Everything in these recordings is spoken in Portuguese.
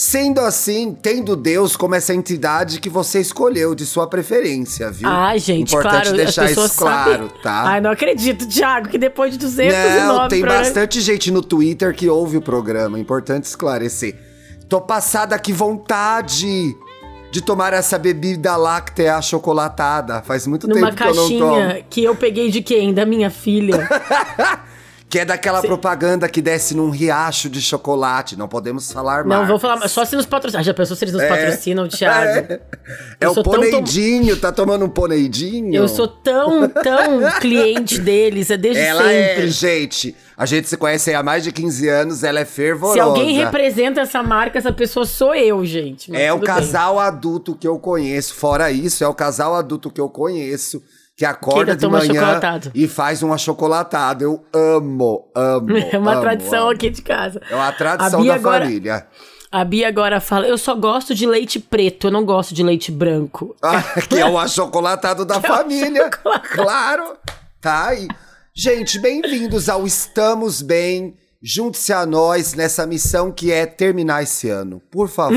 Sendo assim, tendo Deus como essa entidade que você escolheu de sua preferência, viu? Ah, gente, Importante claro, deixar isso claro, sabem. tá? Ai, não acredito, Thiago, que depois de 209 Não, tem programas- bastante gente no Twitter que ouve o programa. Importante esclarecer. Tô passada que vontade de tomar essa bebida láctea achocolatada. Faz muito Numa tempo que eu não tomo. caixinha que eu peguei de quem? Da minha filha. Que é daquela propaganda que desce num riacho de chocolate. Não podemos falar mais. Não, vou falar, só se nos patrocinam. Já pensou se eles nos patrocinam, Thiago? É, Eu o sou tão poneidinho, tá tomando um poneidinho? Eu sou tão, tão cliente deles, é desde Ela sempre. é, gente. A gente se conhece aí há mais de 15 anos, ela é fervorosa. Se alguém representa essa marca, essa pessoa sou eu, gente. É o tudo bem. casal adulto que eu conheço. Fora isso, é o casal adulto que eu conheço que acorda ainda de manhã e faz um achocolatado. Eu amo, amo. É uma amo, tradição amo. aqui de casa. É uma tradição da agora- família. A Bia agora fala: eu só gosto de leite preto, eu não gosto de leite branco. Ah, que é o achocolatado da Que é o família. achocolatado. Claro. Tá aí. Gente, bem-vindos ao Estamos Bem. Junte-se a nós nessa missão que é terminar esse ano. Por favor.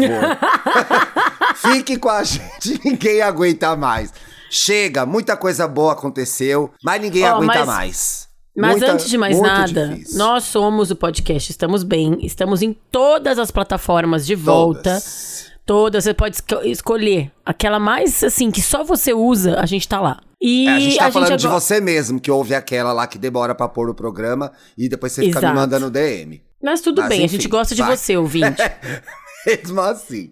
Fique com a gente, ninguém aguenta mais. Chega, muita coisa boa aconteceu, mas ninguém Ó, aguenta mas- mais. Mas Muita- antes de mais nada, difícil. nós somos o podcast Estamos Bem, estamos em todas as plataformas de volta. Todas. Todas, você pode esco- escolher aquela mais assim que só você usa, a gente tá lá. E É, a gente tá falando de agora- você mesmo, que ouve aquela lá que demora pra pôr o programa e depois você fica me Exato. mandando DM. Mas tudo Mas, bem, a enfim, gente gosta de vai. você, ouvinte. Mesmo assim.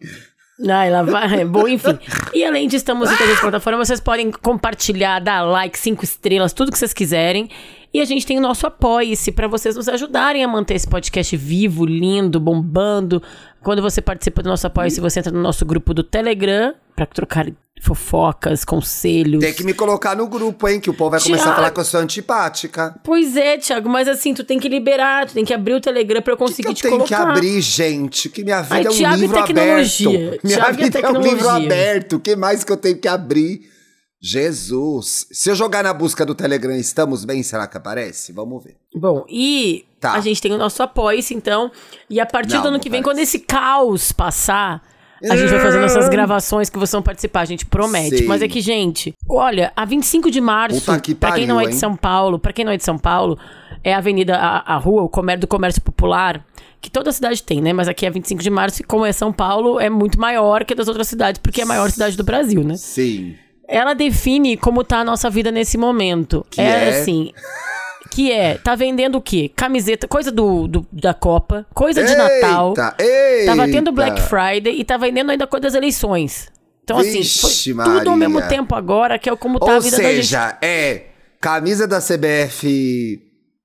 Ai, lá vai. Bom, enfim. E além de estamos em todas as plataformas, vocês podem compartilhar, dar like, cinco estrelas, tudo que vocês quiserem. E a gente tem o nosso Apoie-se para vocês nos ajudarem a manter esse podcast vivo, lindo, bombando. Quando você participa do nosso Apoie-se, você entra no nosso grupo do Telegram para trocar fofocas, conselhos. Tem que me colocar no grupo, hein? Que o povo vai começar a falar que eu sou antipática. Pois é, Thiago, mas assim, tu tem que liberar, tu tem que abrir o Telegram pra eu O que, conseguir que eu te tenho colocar. que abrir, gente? Que minha vida Ai, é um Thiago e livro tecnologia. aberto. Minha Thiago e vida é um livro aberto. O que mais que eu tenho que abrir? Jesus. Se eu jogar na busca do Telegram Estamos Bem, será que aparece? Vamos ver. Bom, e Tá. a gente tem o nosso apoio-se, então. E a partir Não, do ano que vem, parece. quando esse caos passar, a gente vai fazendo essas gravações que vocês vão participar, a gente promete. Sei. Mas é que, gente, olha, a 25 de março, Puta que pra quem não é de hein? São Paulo, para quem não é de São Paulo, é a avenida, a, a rua, o comércio do comércio popular, que toda cidade tem, né? Mas aqui é 25 de março, e como é São Paulo, é muito maior que das outras cidades, porque é a maior cidade do Brasil, né? Sim. ela define como tá a nossa vida nesse momento. É, é? assim. Que é, tá vendendo o quê? Camiseta, coisa do, do- da Copa, coisa de Natal. Eita, eita. Tava tendo Black Friday e tá vendendo ainda coisa das eleições. Então, assim, Vixe, foi tudo ao mesmo tempo agora, que é como tá a Ou vida da gente. seja, é camisa da CBF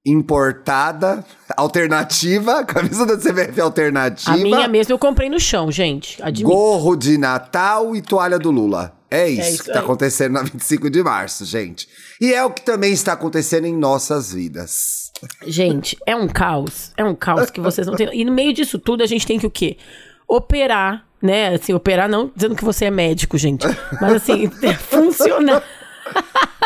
importada, alternativa, camisa da CBF alternativa, A minha mesmo eu comprei no chão, gente. Admito. gorro de Natal e toalha do Lula. É isso, isso que tá aí. acontecendo na 25 de março, gente. E é o que também está acontecendo em nossas vidas. Gente, é um caos. É um caos que vocês não têm. E no meio disso tudo, a gente tem que o quê? Operar, né? Assim, operar não dizendo que você é médico, gente. Mas assim, funcionar.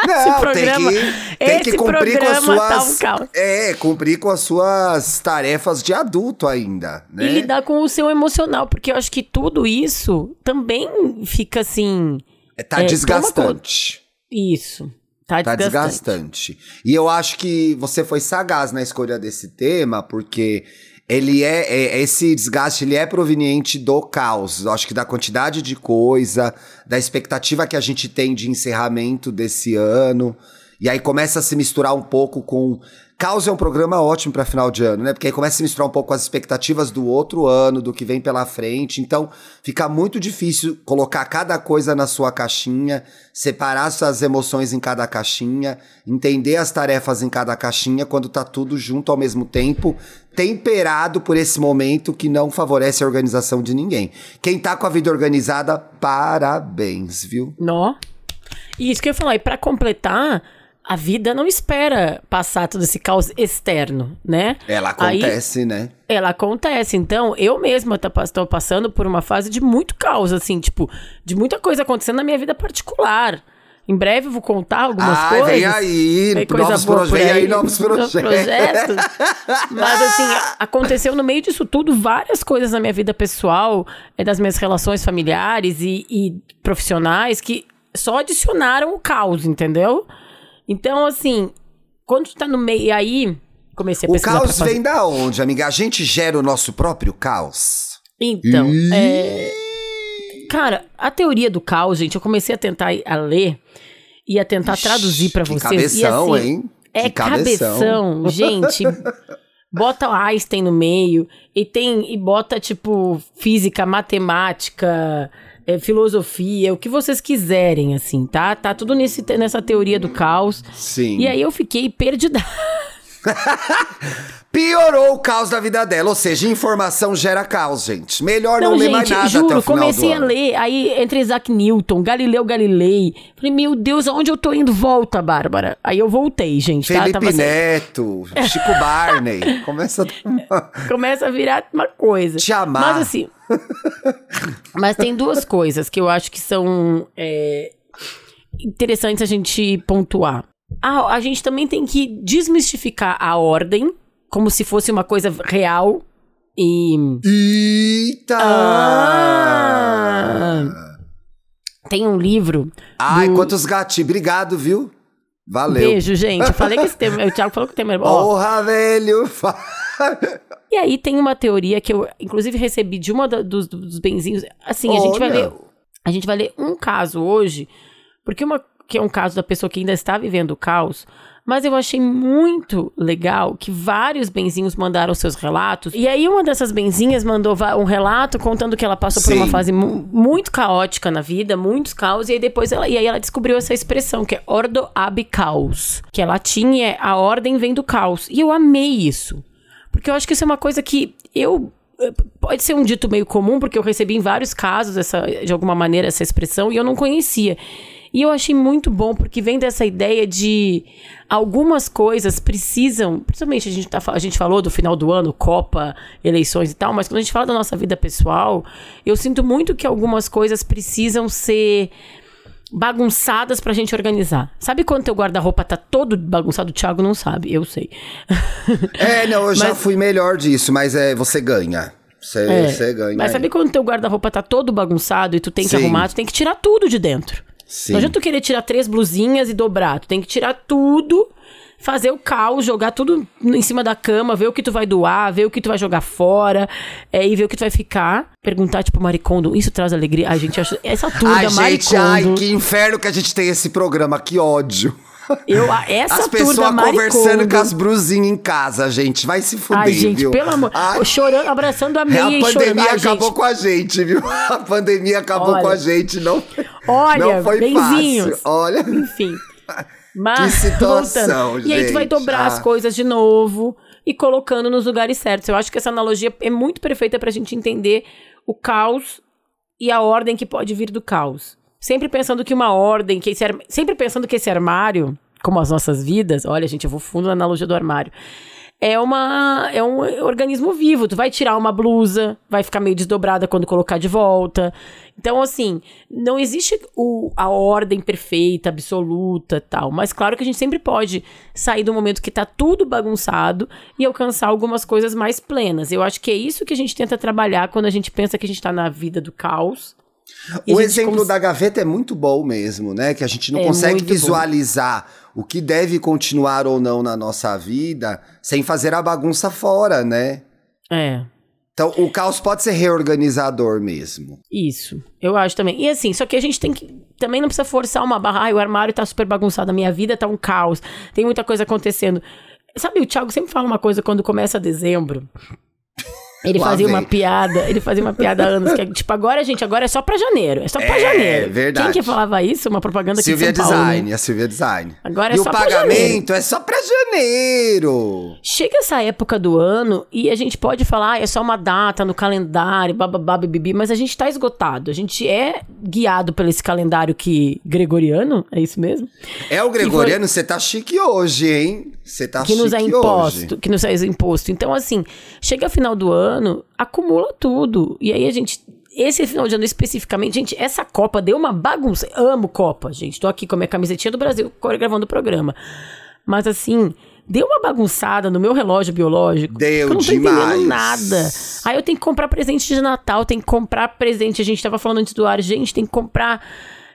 Não, programa- tem que, tem que cumprir com as programa tá suas. um é, cumprir com as suas tarefas de adulto ainda, né? E lidar com o seu emocional, porque eu acho que tudo isso também fica assim. É, tá é, desgastante. Isso. Tá, Tá desgastante. desgastante. E eu acho que você foi sagaz na escolha desse tema, porque ele é, é- esse desgaste ele é proveniente do caos. Acho que da quantidade de coisa, da expectativa que a gente tem de encerramento desse ano. E aí começa a se misturar um pouco com Caos é um programa ótimo para final de ano, né? Porque aí começa a misturar um pouco as expectativas do outro ano, do que vem pela frente. Então, fica muito difícil colocar cada coisa na sua caixinha, separar suas emoções em cada caixinha, entender as tarefas em cada caixinha quando tá tudo junto ao mesmo tempo, temperado por esse momento que não favorece a organização de ninguém. Quem tá com a vida organizada, parabéns, viu? Nó. E isso que eu ia falar, e pra completar, a vida não espera passar todo esse caos externo, né? Ela acontece, Aí, né? Ela acontece. Então, eu mesma estou passando por uma fase de muito caos, assim, tipo, de muita coisa acontecendo na minha vida particular. Em breve eu vou contar algumas Ai, coisas. Vem aí, Vem coisa novos boa proje- por vem aí aí, novos projetos. projetos. Mas assim, aconteceu no meio disso tudo várias coisas na minha vida pessoal, eh, das minhas relações familiares e, e profissionais que só adicionaram o caos, entendeu? Então, assim, quando tu tá no meio. E aí, comecei a O pesquisar pra caos fazer- vem da onde, amiga? A gente gera o nosso próprio caos. Então, é... Cara, a teoria do caos, gente, eu comecei a tentar a ler e a tentar traduzir pra que vocês. e, cabeção, assim, hein? É Que cabeção. cabeção, gente. Bota o Einstein no meio e tem e bota tipo física, matemática, é, filosofia, o que vocês quiserem, assim, tá? Tá tudo nesse, nessa teoria do caos. Sim. E aí eu fiquei perdida. Piorou o caos da vida dela. Ou seja, informação gera caos, gente. Melhor não, Não, ler mais gente, nada até juro, o final comecei a ler, aí entre Isaac Newton, Galileu Galilei. Falei, meu Deus, aonde eu tô indo? Volta, Bárbara. Aí eu voltei, gente, tá? Felipe Tava assim, Neto, Chico Barney. Começa a começa a virar uma coisa. Te amar. Mas assim. mas tem duas coisas que eu acho que são é, interessantes a gente pontuar. A, a gente também tem que desmistificar a ordem, como se fosse uma coisa real e. Eita! Ah! Tem um livro. Ai, do- quantos gatinhos. Obrigado, viu? Valeu. Beijo, gente. Eu falei que esse tema. O Thiago falou que o tema era. Porra, velho. E aí tem uma teoria que eu, inclusive, recebi de uma da- dos, dos benzinhos. Assim, a gente vai Olha. ler. A gente vai ler um caso hoje, porque uma que é um caso da pessoa que ainda está vivendo o caos. Mas eu achei muito legal que vários benzinhos mandaram seus relatos. E aí, uma dessas benzinhas mandou um relato contando que ela passou por uma Sim. fase mu- muito caótica na vida, muitos caos. E aí, depois ela, e aí ela descobriu essa expressão, que é ordo ab caos. Que é latim e é a ordem vem do caos. E eu amei isso. Porque eu acho que isso é uma coisa que eu. eh, Pode ser um dito meio comum, porque eu recebi em vários casos, essa, de alguma maneira, essa expressão, e eu não conhecia. E eu achei muito bom, porque vem dessa ideia de algumas coisas precisam. Principalmente a gente, tá, a gente falou do final do ano, Copa, eleições e tal, mas quando a gente fala da nossa vida pessoal, eu sinto muito que algumas coisas precisam ser bagunçadas pra gente organizar. Sabe quando teu guarda-roupa tá todo bagunçado? O Thiago não sabe, eu sei. É, não, eu já Mas- fui melhor disso, mas é, você ganha. Você, É, você ganha. Mas aí. sabe quando teu guarda-roupa tá todo bagunçado e tu tem que Sim. arrumar, tu tem que tirar tudo de dentro. Sim. Não adianta tu querer tirar três blusinhas e dobrar. Tu tem que tirar tudo, fazer o caos, jogar tudo em cima da cama, ver o que tu vai doar, ver o que tu vai jogar fora, é, e ver o que tu vai ficar. Perguntar, tipo, Maricondo, isso traz alegria? Ai, gente, eu acho essa turma Ai, gente, ai, Maricondo. que inferno que a gente tem esse programa, que ódio. Eu, a- essa As pessoas conversando com as brusinhas em casa, gente. Vai se fuder, Ai, gente, viu? pelo amor. Ai, Chorando, abraçando a meia a e chorando. pandemia Ai, acabou gente, com a gente, viu? A pandemia acabou Olha. com a gente, não, Olha, não foi benzinhos. fácil. Olha, Enfim. Mas, Que situação, voltando. E aí tu vai gente. dobrar as Ah. coisas de novo e colocando nos lugares certos. Eu acho que essa analogia é muito perfeita pra gente entender o caos e a ordem que pode vir do caos. Sempre pensando que uma ordem, que esse ar- sempre pensando que esse armário, como as nossas vidas, olha, gente, eu vou fundo na analogia do armário. É uma é um organismo vivo. Tu vai tirar uma blusa, vai ficar meio desdobrada quando colocar de volta. Então, assim, não existe o, a ordem perfeita, absoluta, tal. Mas claro que a gente sempre pode sair do momento que tá tudo bagunçado e alcançar algumas coisas mais plenas. Eu acho que é isso que a gente tenta trabalhar quando a gente pensa que a gente tá na vida do caos. E o exemplo cons- da gaveta é muito bom mesmo, né? Que a gente não É consegue muito bom. visualizar o que deve continuar ou não na nossa vida sem fazer a bagunça fora, né? É. Então, o caos pode ser reorganizador mesmo. Isso, eu acho também. E assim, só que a gente tem que. Também não precisa forçar uma barra. Ai, o armário tá super bagunçado, a minha vida tá um caos, tem muita coisa acontecendo. Sabe, o Thiago sempre fala uma coisa quando começa dezembro. Ele Lá fazia vem. uma piada, ele fazia uma piada há anos, que é, tipo, agora, gente, agora é só pra janeiro. É só pra É, janeiro. verdade. Quem que falava isso? Uma propaganda aqui Silvia de São Paulo. né? Design, a Silvia Design. Agora é e só o pra pagamento é só pra janeiro. Chega essa época do ano e a gente pode falar, ah, é só uma data no calendário, bababá, bibibi, mas a gente tá esgotado. A gente é guiado por esse calendário que gregoriano, é isso mesmo? É o Gregoriano, você tá chique hoje, hein? Você tá que chique nos é hoje. imposto, que nos é imposto. Então, assim, chega final do ano, acumula tudo. E aí a gente. Esse final de ano especificamente, gente, essa Copa deu uma bagunça. Amo Copa, gente. Tô aqui com a minha camisetinha do Brasil gravando o programa. Mas assim, deu uma bagunçada no meu relógio biológico. Deu eu não tô demais. entendendo nada. Aí eu tenho que comprar presente de Natal, tem que comprar presente. A gente tava falando antes do ar, gente, tem que comprar.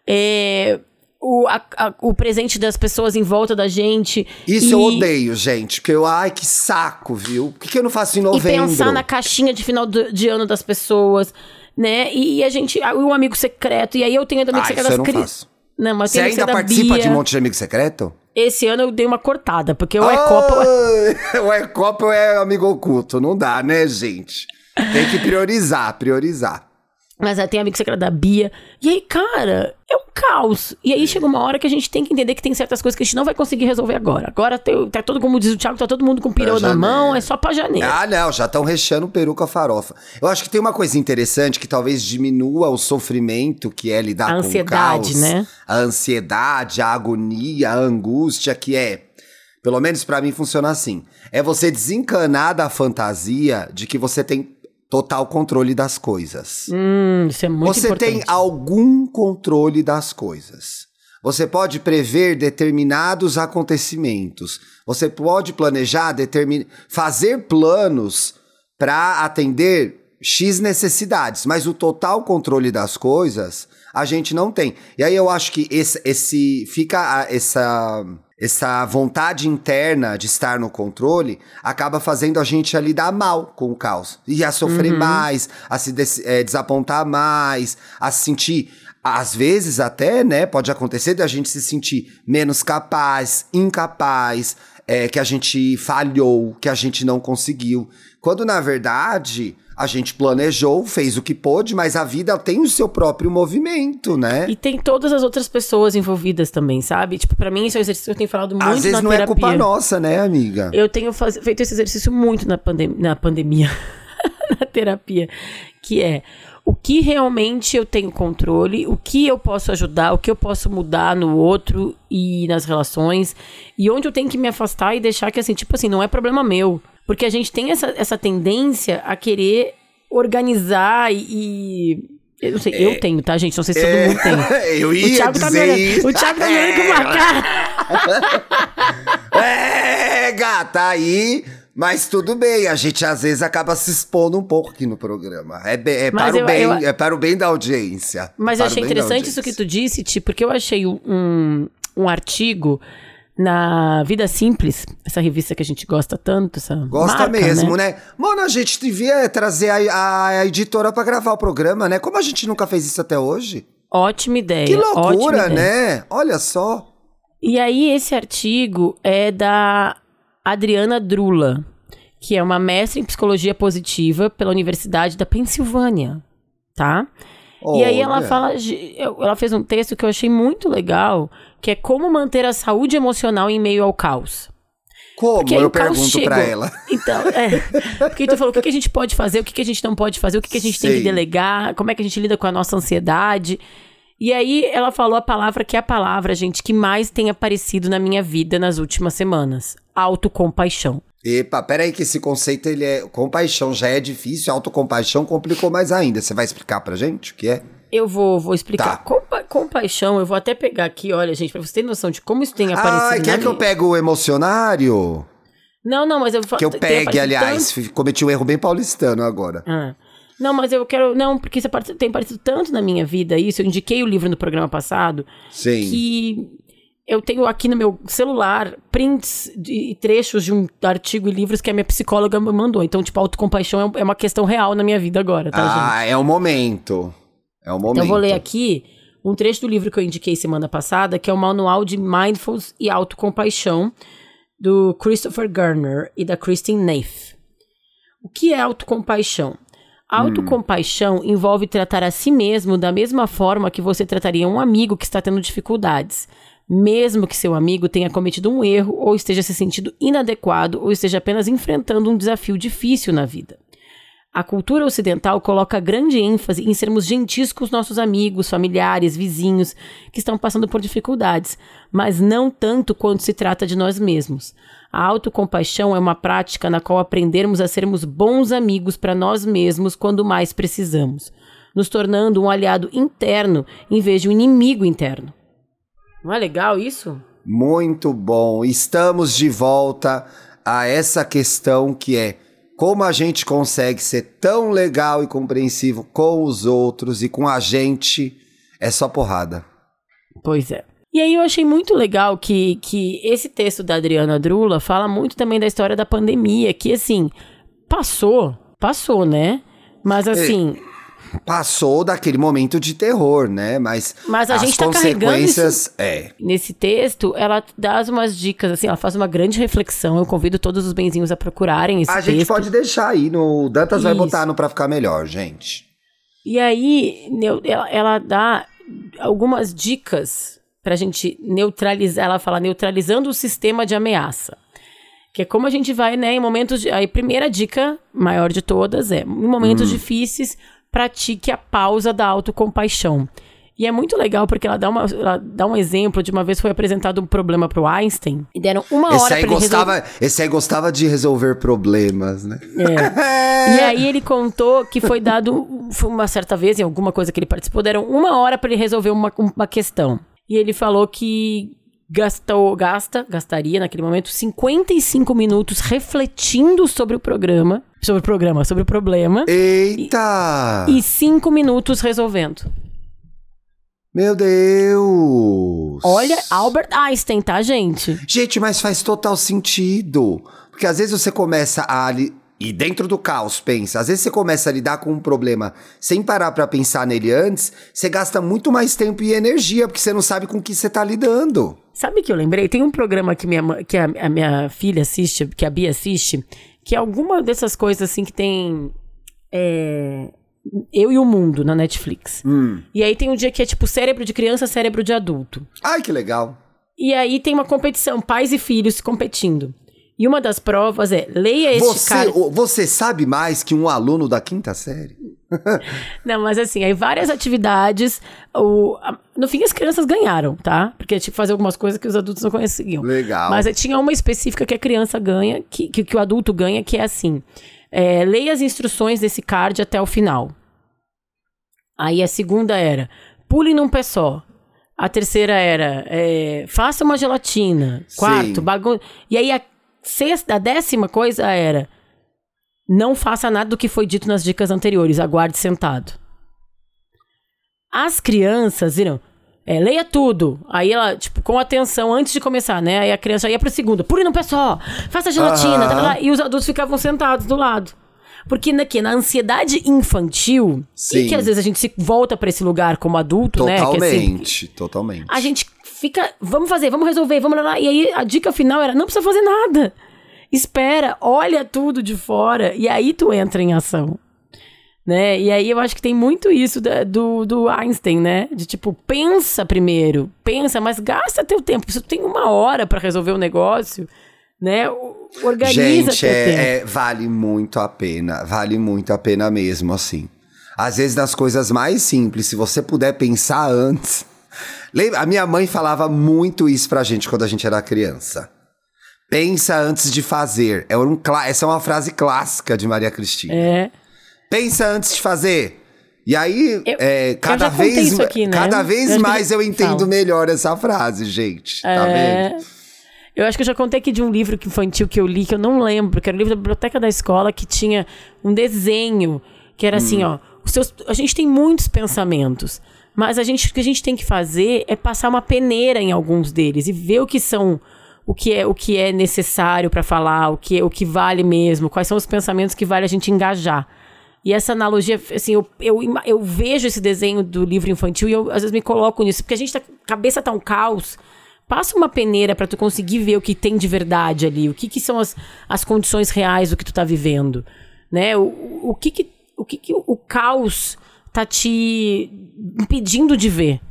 é, o, a- a- o presente das pessoas em volta da gente. Isso E- eu odeio, gente. Porque eu, ai, que saco, viu? Por que, que eu não faço em E novembro? pensar na caixinha de final do- de ano das pessoas, né? E, a gente, o amigo secreto, e aí eu tenho ainda amigo Ah, secreto isso eu não cri- faço. Não, mas Você ainda participa Bia. de um monte de amigo secreto? Esse ano eu dei uma cortada, porque o é Copa. Ah, ou é é amigo oculto. Não dá, né, gente? Tem que priorizar, priorizar. Mas aí tem amigo secreto da Bia. E aí, cara, é um caos. E aí chega uma hora que a gente tem que entender que tem certas coisas que a gente não vai conseguir resolver agora. Agora tem- tá todo, como diz o Thiago, tá todo mundo com pirou Pra na mão, é só pra janeiro. Ah, não, já estão recheando o peru com a farofa. Eu acho que tem uma coisa interessante que talvez diminua o sofrimento que é lidar A com ansiedade, o caos. né? A ansiedade, a agonia, a angústia, que é. Pelo menos pra mim funciona assim. É você desencanar da fantasia de que você tem total controle das coisas. Hum, isso é muito Você importante. tem algum controle das coisas. Você pode prever determinados acontecimentos. Você pode planejar, determin... fazer planos para atender X necessidades, mas o total controle das coisas a gente não tem. E aí eu acho que esse, esse fica essa essa vontade interna de estar no controle acaba fazendo a gente a lidar mal com o caos. E a sofrer mais, a se des- eh, desapontar mais, a se sentir. Às vezes, até, né, pode acontecer da gente se sentir menos capaz, incapaz, eh, que a gente falhou, que a gente não conseguiu. Quando, na verdade, a gente planejou, fez o que pôde, mas a vida tem o seu próprio movimento, né? E tem todas as outras pessoas envolvidas também, sabe? Tipo, pra mim, esse é um exercício que eu tenho falado muito Às vezes não terapia. é culpa nossa, né, amiga? Eu tenho faz- feito esse exercício muito na, pandem na pandemia, na terapia, que é o que realmente eu tenho controle, o que eu posso ajudar, o que eu posso mudar no outro e nas relações, e onde eu tenho que me afastar e deixar que, assim, tipo assim, não é problema meu. Porque a gente tem essa, essa tendência a querer organizar e. eu não sei, eu tenho, tá, gente? Não sei se todo mundo tem. Eu O ia Thiago tá me dizer olhando. isso. O Thiago tá me olhando com uma cara. É, gata, aí. Mas tudo bem, a gente às vezes acaba se expondo um pouco aqui no programa. É, be- é para eu- o bem, eu- é para o bem da audiência. Mas eu o achei interessante isso que tu disse, Ti, porque eu achei um, um artigo na Vida Simples, essa revista que a gente gosta tanto, essa Gosta marca, mesmo, né? né? Mano, a gente devia trazer a, a editora pra gravar o programa, né? Como a gente nunca fez isso até hoje? Ótima ideia. Que loucura, ideia. né? Olha só. E aí, esse artigo é da Adriana Drula, que é uma mestre em psicologia positiva pela Universidade da Pensilvânia, tá? E aí ela Olha. fala, ela fez um texto que eu achei muito legal, que é como manter a saúde emocional em meio ao caos. Como? Porque Eu pergunto pra ela. Então, é. Porque tu falou o que, que a gente pode fazer, o que, que a gente não pode fazer, o que, que a gente tem que Sei. delegar, como é que a gente lida com a nossa ansiedade. E aí ela falou a palavra que é a palavra, gente, que mais tem aparecido na minha vida nas últimas semanas: autocompaixão. Epa, peraí que esse conceito, ele é... Compaixão já é difícil, autocompaixão complicou mais ainda. Você vai explicar pra gente o que é? Eu vou, vou explicar. Tá. Compa compaixão, eu vou até pegar aqui, olha, gente, pra você ter noção de como isso tem aparecido. Na quer que eu pegue o emocionário? Não, não, mas eu vou Que eu pegue, aliás. tanto- Cometi um erro bem paulistano agora. Ah. Não, mas eu quero. Não, porque isso tem aparecido tanto na minha vida isso. Eu indiquei o livro no programa passado. Sim. Que eu tenho aqui no meu celular prints e trechos de um artigo e livros que a minha psicóloga me mandou. Então, tipo, autocompaixão é é uma questão real na minha vida agora, tá, gente? ah, é o momento. É o momento. Então, eu vou ler aqui um trecho do livro que eu indiquei semana passada, que é o Manual de Mindfulness e Autocompaixão, do Christopher Garner e da Christine Neff. O que é autocompaixão? Autocompaixão envolve tratar a si mesmo da mesma forma que você trataria um amigo que está tendo dificuldades, mesmo que seu amigo tenha cometido um erro ou esteja se sentindo inadequado ou esteja apenas enfrentando um desafio difícil na vida. A cultura ocidental coloca grande ênfase em sermos gentis com os nossos amigos, familiares, vizinhos que estão passando por dificuldades, mas não tanto quando se trata de nós mesmos. A autocompaixão é uma prática na qual aprendemos a sermos bons amigos para nós mesmos quando mais precisamos, nos tornando um aliado interno em vez de um inimigo interno. Não é legal isso? Muito bom. Estamos de volta a essa questão que é como a gente consegue ser tão legal e compreensivo com os outros e com a gente é só porrada. Pois é. E aí eu achei muito legal que, que esse texto da Adriana Drula fala muito também da história da pandemia, que assim, passou, passou, né? Mas assim, Passou daquele momento de terror, né? Mas, Mas a as gente tá carregando consequências. É. nesse texto, ela dá umas dicas, assim, ela faz uma grande reflexão. Eu convido todos os benzinhos a procurarem esse A texto. gente pode deixar aí no. Dantas vai Isso. botar no pra ficar melhor, gente. E aí, ela, ela dá algumas dicas pra gente neutralizar. Ela fala neutralizando o sistema de ameaça. Que é como a gente vai, né, em momentos de. A primeira dica, maior de todas, é: em momentos difíceis, pratique a pausa da autocompaixão. E é muito legal porque ela dá, uma, ela dá um exemplo de uma vez foi apresentado um problema pro Einstein e deram uma hora Esse pra aí, ele resolver. gostava, esse aí gostava de resolver problemas, né? É. E aí ele contou que foi dado uma certa vez, em alguma coisa que ele participou, deram uma hora para ele resolver uma, uma questão. E ele falou que gastou, gasta, gastaria naquele momento 55 minutos refletindo sobre o programa, sobre o programa, sobre o problema, Eita! e 5 minutos resolvendo. Meu Deus! Olha, Albert Einstein, tá, gente? Gente, mas faz total sentido. Porque às vezes você começa a. E dentro do caos, pensa. Às vezes você começa a lidar com um problema sem parar pra pensar nele antes, você gasta muito mais tempo e energia, porque você não sabe com que você tá lidando. Sabe que eu lembrei? Tem um programa que, minha, que a, a minha filha assiste, que a Bia assiste, que é alguma dessas coisas assim que tem. é, eu e o mundo na Netflix. E aí tem um dia que é tipo cérebro de criança, cérebro de adulto. Ai, que legal. E aí tem uma competição, pais e filhos competindo. E uma das provas é leia este Você, você sabe mais que um aluno da quinta série? Não, mas assim, aí várias atividades. O, no fim, as crianças ganharam, tá? Porque tinha que fazer algumas coisas que os adultos não conseguiam. Legal. Mas tinha uma específica que a criança ganha, que, que, que o adulto ganha, que é assim: é, leia as instruções desse card até o final. Aí a segunda era: pule num pé só. A terceira era: é, faça uma gelatina. Quarto, Sim. bagun... E aí a sexta, a décima coisa era: não faça nada do que foi dito nas dicas anteriores, aguarde sentado. As crianças viram, é, leia tudo. Aí ela, tipo, com atenção antes de começar, né? Aí a criança ia pro segundo, pule no pé só, faça gelatina, tá, tá, tá, e os adultos ficavam sentados do lado. Porque na, que, na ansiedade infantil, Sim. e que às vezes a gente se volta pra esse lugar como adulto, né? É assim, Totalmente, totalmente. a gente fica, vamos fazer, vamos resolver, vamos lá. E aí a dica final era, não precisa fazer nada. Espera, olha tudo de fora e aí tu entra em ação. Né? E aí eu acho que tem muito isso da- do, do Einstein, né? De tipo, pensa primeiro, pensa, mas gasta teu tempo. Se tu tem uma hora pra resolver o negócio, né? Organiza Gente, é, é- vale muito a pena. Vale muito a pena mesmo, assim. Às vezes, nas coisas mais simples, se você puder pensar antes. Lembra? A minha mãe falava muito isso pra gente quando a gente era criança. Pensa antes de fazer. É um, essa é uma frase clássica de Maria Cristina. É. Pensa antes de fazer. E aí, Eu- é, cada vez, aqui, né? cada Eu vez que mais eu eu entendo melhor essa frase, gente. Tá É. vendo? Eu acho que eu já contei aqui de um livro infantil que eu li, que eu não lembro, que era um livro da biblioteca da escola, que tinha um desenho, que era assim, ó. Os seus, a gente tem muitos pensamentos, mas a gente, o que a gente tem que fazer é passar uma peneira em alguns deles e ver o que são. O que é, o que é necessário para falar, o que, o que vale mesmo, quais são os pensamentos que vale a gente engajar. E essa analogia, assim, eu, eu, eu vejo esse desenho do livro infantil e eu às vezes me coloco nisso, porque a gente tá, a cabeça tá um caos. passa uma peneira pra tu conseguir ver o que tem de verdade ali, o que, que são as, as condições reais do que tu tá vivendo, né? O, o que que, o que que o caos tá te impedindo de ver?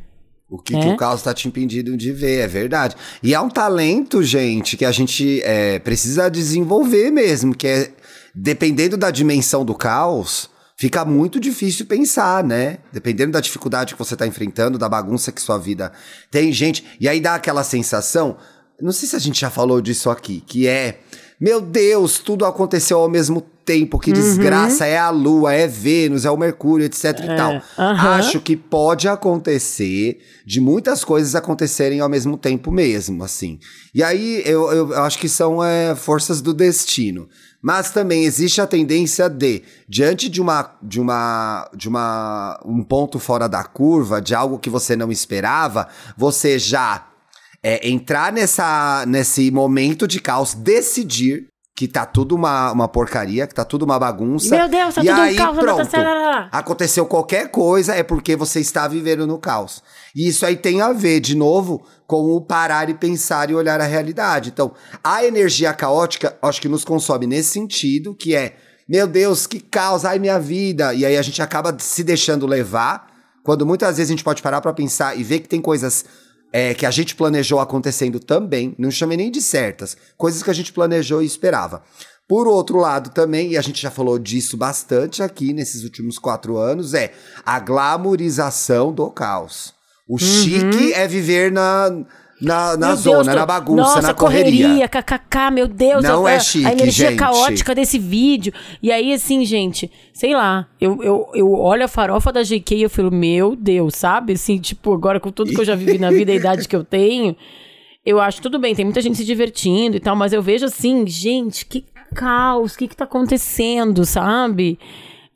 O que, É? que o caos tá te impedindo de ver, é verdade. E é um talento, gente, que a gente é, precisa desenvolver mesmo, que é, dependendo da dimensão do caos, fica muito difícil pensar, né? Dependendo da dificuldade que você tá enfrentando, da bagunça que sua vida tem, gente. E aí dá aquela sensação, não sei se a gente já falou disso aqui, que é, meu Deus, tudo aconteceu ao mesmo tempo, que desgraça, é a Lua, é Vênus, é o Mercúrio, etc e tal. aham. Acho que pode acontecer de muitas coisas acontecerem ao mesmo tempo mesmo, assim. E aí eu, eu, eu acho que são é, forças do destino. Mas também existe a tendência de, diante de uma de uma de uma um ponto fora da curva, de algo que você não esperava, você já é, entrar nessa, nesse momento de caos, decidir que tá tudo uma, uma porcaria, que tá tudo uma bagunça. Meu Deus, tá e tudo um aí, caos, tá- pronto. tá- Aconteceu qualquer coisa, é porque você está vivendo no caos. E isso aí tem a ver, de novo, com o parar e pensar e olhar a realidade. Então, a energia caótica, acho que nos consome nesse sentido, que é, meu Deus, que caos, ai minha vida. E aí a gente acaba se deixando levar, quando muitas vezes a gente pode parar pra pensar e ver que tem coisas é, que a gente planejou acontecendo também, não chamei nem de certas, coisas que a gente planejou e esperava. Por outro lado, também, e a gente já falou disso bastante aqui nesses últimos quatro anos, é a glamorização do caos. O chique é viver na, na, na Meu zona, Deus, na bagunça, Nossa, na correria. kkk, meu Deus. Não a, é chique, A energia gente. caótica desse vídeo. E aí, assim, gente, sei lá, eu, eu, eu olho a farofa da GK e eu falo, meu Deus, sabe? Assim, tipo, agora com tudo que eu já vivi na vida e a idade que eu tenho, eu acho tudo bem, tem muita gente se divertindo e tal, mas eu vejo assim, gente, que caos, o que que tá acontecendo, sabe?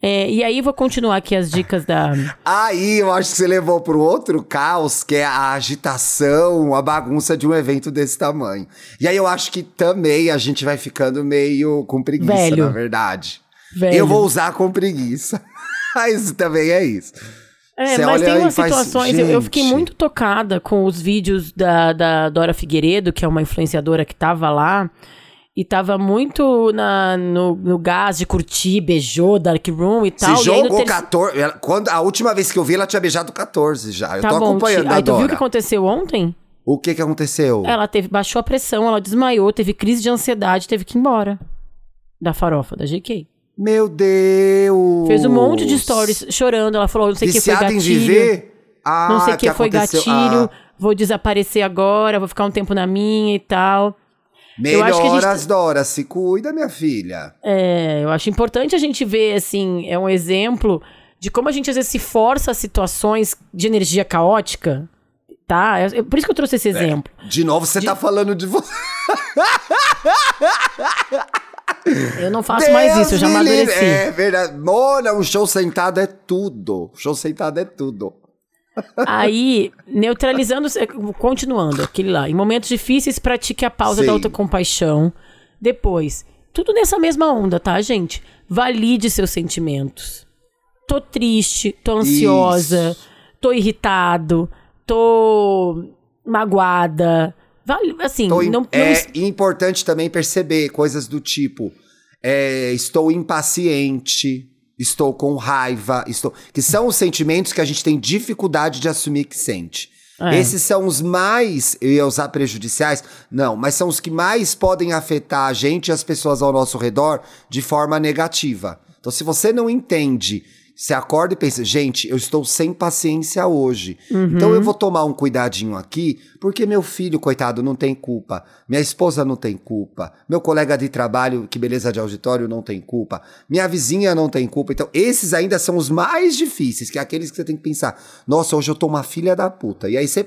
É, e aí, vou continuar aqui as dicas da... Aí eu acho que você levou pro outro caos, que é a agitação, a bagunça de um evento desse tamanho. E aí eu acho que também a gente vai ficando meio com preguiça, Velho. na verdade. Velho. Eu vou usar com preguiça. Mas também é isso. É, Você mas tem umas faz, situações. Eu, eu fiquei muito tocada com os vídeos da, da Dora Figueiredo, que é uma influenciadora que tava lá. E tava muito na, no, no gás de curtir, beijou, Dark Room e tal. Se jogou terce- 14. ela- Quando, a última vez que eu vi, ela tinha beijado 14 já. Eu Tá tô bom, acompanhando Aí tu viu o que aconteceu ontem? O que que aconteceu? Ela teve, baixou a pressão, ela desmaiou, teve crise de ansiedade, teve que ir embora. Da farofa, da GK. Meu Deus! Fez um monte de stories chorando. Ela falou, não sei o que foi Viciada em gatilho. viver? Ah, não sei o que, foi aconteceu- gatilho. Ah. Vou desaparecer agora, vou ficar um tempo na minha e tal. Eu acho que a gente- Melhoras, Dora, se cuida, minha filha. É, eu acho importante a gente ver, assim, é um exemplo de como a gente às vezes se força a situações de energia caótica, tá? É- é por isso que eu trouxe esse exemplo. De novo, você tá falando de você. Eu não faço mais isso, eu já amadureci. É verdade. Mona, um show sentado é tudo. Show sentado é tudo. Aí, neutralizando, continuando, aquele lá. Em momentos difíceis, pratique a pausa Sim. da autocompaixão. Depois, tudo nessa mesma onda, tá, gente? Valide seus sentimentos. Tô triste, tô ansiosa, Isso. tô irritado, tô magoada. Vale, assim, Tô não, é importante também perceber coisas do tipo: é, estou impaciente, estou com raiva, estou. Que são os sentimentos que a gente tem dificuldade de assumir que sente. É. Esses são os mais, eu ia usar prejudiciais? Não, mas são os que mais podem afetar a gente e as pessoas ao nosso redor de forma negativa. Então, se você não entende, você acorda e pensa, gente, eu estou sem paciência hoje. Então eu vou tomar um cuidadinho aqui, porque meu filho, coitado, não tem culpa. Minha esposa não tem culpa. Meu colega de trabalho, que beleza de auditório, não tem culpa. Minha vizinha não tem culpa. Então, esses ainda são os mais difíceis, que é aqueles que você tem que pensar, nossa, hoje eu tô uma filha da puta. E aí você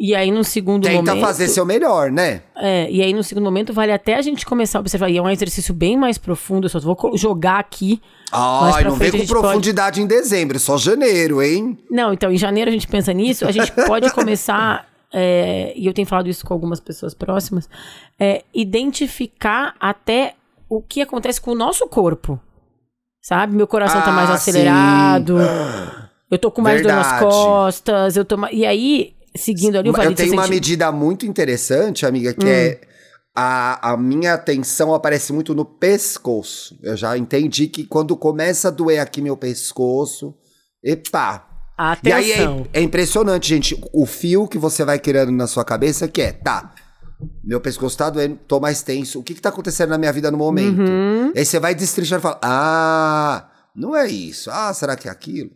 E aí, num segundo tenta momento. fazer seu melhor, né? É, e aí, no segundo momento, vale até a gente começar a observar. E é um exercício bem mais profundo, eu só vou jogar aqui. Ai, não vem frente a com gente pode- profundidade em dezembro, só janeiro, hein? Não, então, em janeiro a gente pensa nisso, a gente pode começar, é, e eu tenho falado isso com algumas pessoas próximas, é, identificar até o que acontece com o nosso corpo. Sabe? Meu coração tá mais Ah, acelerado, sim. eu tô com mais dor nas Verdade. costas, eu tô. E aí, seguindo ali o Eu tenho uma Senti- medida muito interessante, amiga, Hum. que é a, a minha atenção aparece muito no pescoço. Eu já entendi que quando começa a doer aqui meu pescoço, epa. E aí Atenção. é, é impressionante, gente, o fio que você vai criando na sua cabeça que é, tá, meu pescoço tá doendo, tô mais tenso, o que que tá acontecendo na minha vida no momento? Uhum. Aí você vai destrinchando e fala, ah, não é isso, ah, será que é aquilo?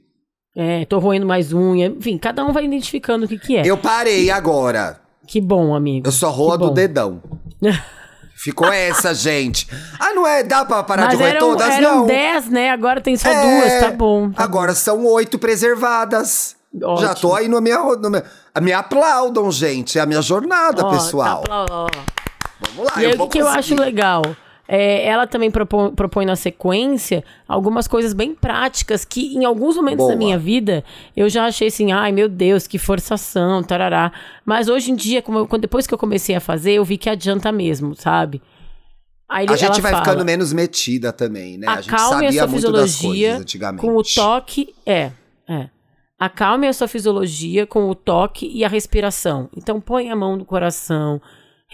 É, tô roendo mais unha. Enfim, cada um vai identificando o que que é. Eu parei agora, Que bom, amigo. eu só roo a Que do bom. dedão. Ficou essa, gente. Ah, não é? Dá pra parar Mas de roer eram, todas? eram não. 10, né? Agora tem só É, duas, tá bom. tá Agora são oito preservadas. Ótimo. Já tô aí no minha, no minha. Me aplaudam, gente. É a minha jornada, Ó, pessoal. tá. Vamos lá, E aí, eu o que, que eu conseguir. acho legal? É, ela também propõe, propõe na sequência algumas coisas bem práticas que, em alguns momentos Boa. da minha vida, eu já achei assim, ai meu Deus, que forçação, tarará. Mas hoje em dia, como eu- depois que eu comecei a fazer, eu vi que adianta mesmo, sabe? Aí A gente vai fala, ficando menos metida também, né? A gente a sabia sua muito das coisas antigamente. com o toque. É, é. Acalme a sua fisiologia com o toque e a respiração. Então põe a mão no coração,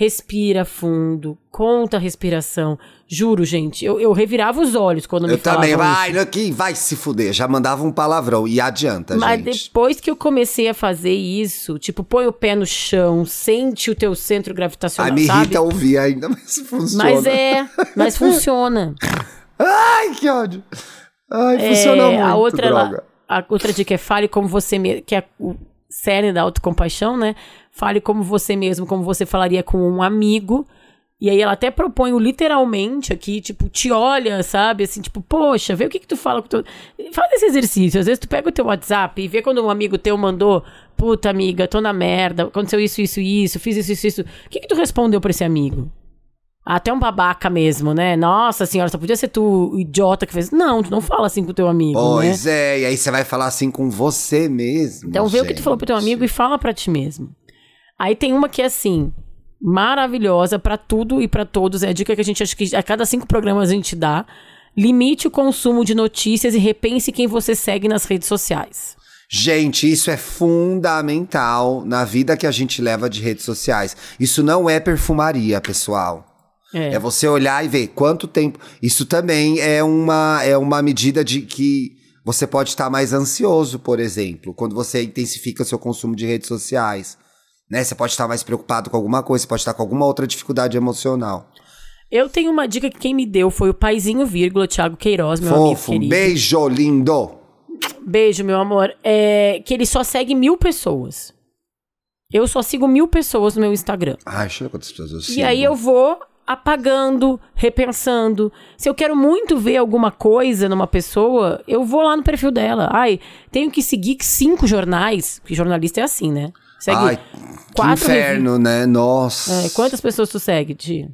respira fundo, conta a respiração. Juro, gente, eu, eu revirava os olhos quando me Eu também. falavam Vai, isso. aqui, vai se fuder. Já mandava um palavrão. E adianta, Mas gente. depois que eu comecei a fazer isso, tipo, põe o pé no chão, sente o teu centro Ai, gravitacional, me sabe? irrita ouvir ainda, mas funciona. Mas é, mas funciona. Ai, que ódio. Ai, É, funciona muito, a outra droga. a outra dica é fale como você mesmo, que é o cerne da autocompaixão, né? Fale como você mesmo, como você falaria com um amigo. E aí ela até propõe o literalmente aqui, tipo, te olha, sabe? Assim, tipo, poxa, vê o que que tu fala com teu... Faz esse exercício. Às vezes tu pega o teu WhatsApp e vê quando um amigo teu mandou, puta amiga, tô na merda, aconteceu isso, isso, isso, fiz isso, isso, isso. O que que tu respondeu pra esse amigo? Até um babaca mesmo, né? Nossa senhora, só podia ser tu, o idiota que fez. Não, tu não fala assim com o teu amigo, né? Pois é, e aí você vai falar assim com você mesmo. Então vê o que tu falou pro teu amigo e fala pra ti mesmo. Aí tem uma que é assim, maravilhosa pra tudo e pra todos. É a dica que a gente acha que a cada cinco programas a gente dá. Limite o consumo de notícias e repense quem você segue nas redes sociais. Gente, isso é fundamental na vida que a gente leva de redes sociais. Isso não é perfumaria, pessoal. É. É você olhar e ver quanto tempo. Isso também é uma, é uma medida de que você pode estar mais ansioso, por exemplo, quando você intensifica seu consumo de redes sociais. Né? Você pode estar mais preocupado com alguma coisa, você pode estar com alguma outra dificuldade emocional. Eu tenho uma dica que quem me deu foi o paizinho vírgula, Thiago Queiroz, meu amigo Fofo, um querido. beijo lindo. Beijo, meu amor. É que ele só segue mil pessoas. Eu só sigo mil pessoas no meu Instagram. Ai, deixa eu ver quantas pessoas eu E sigo. aí eu vou apagando, repensando. Se eu quero muito ver alguma coisa numa pessoa, eu vou lá no perfil dela. Ai, tenho que seguir cinco jornais, porque jornalista é assim, né? Segue Ai, que quatro inferno, né? Nossa. É, quantas pessoas tu segue, Ti?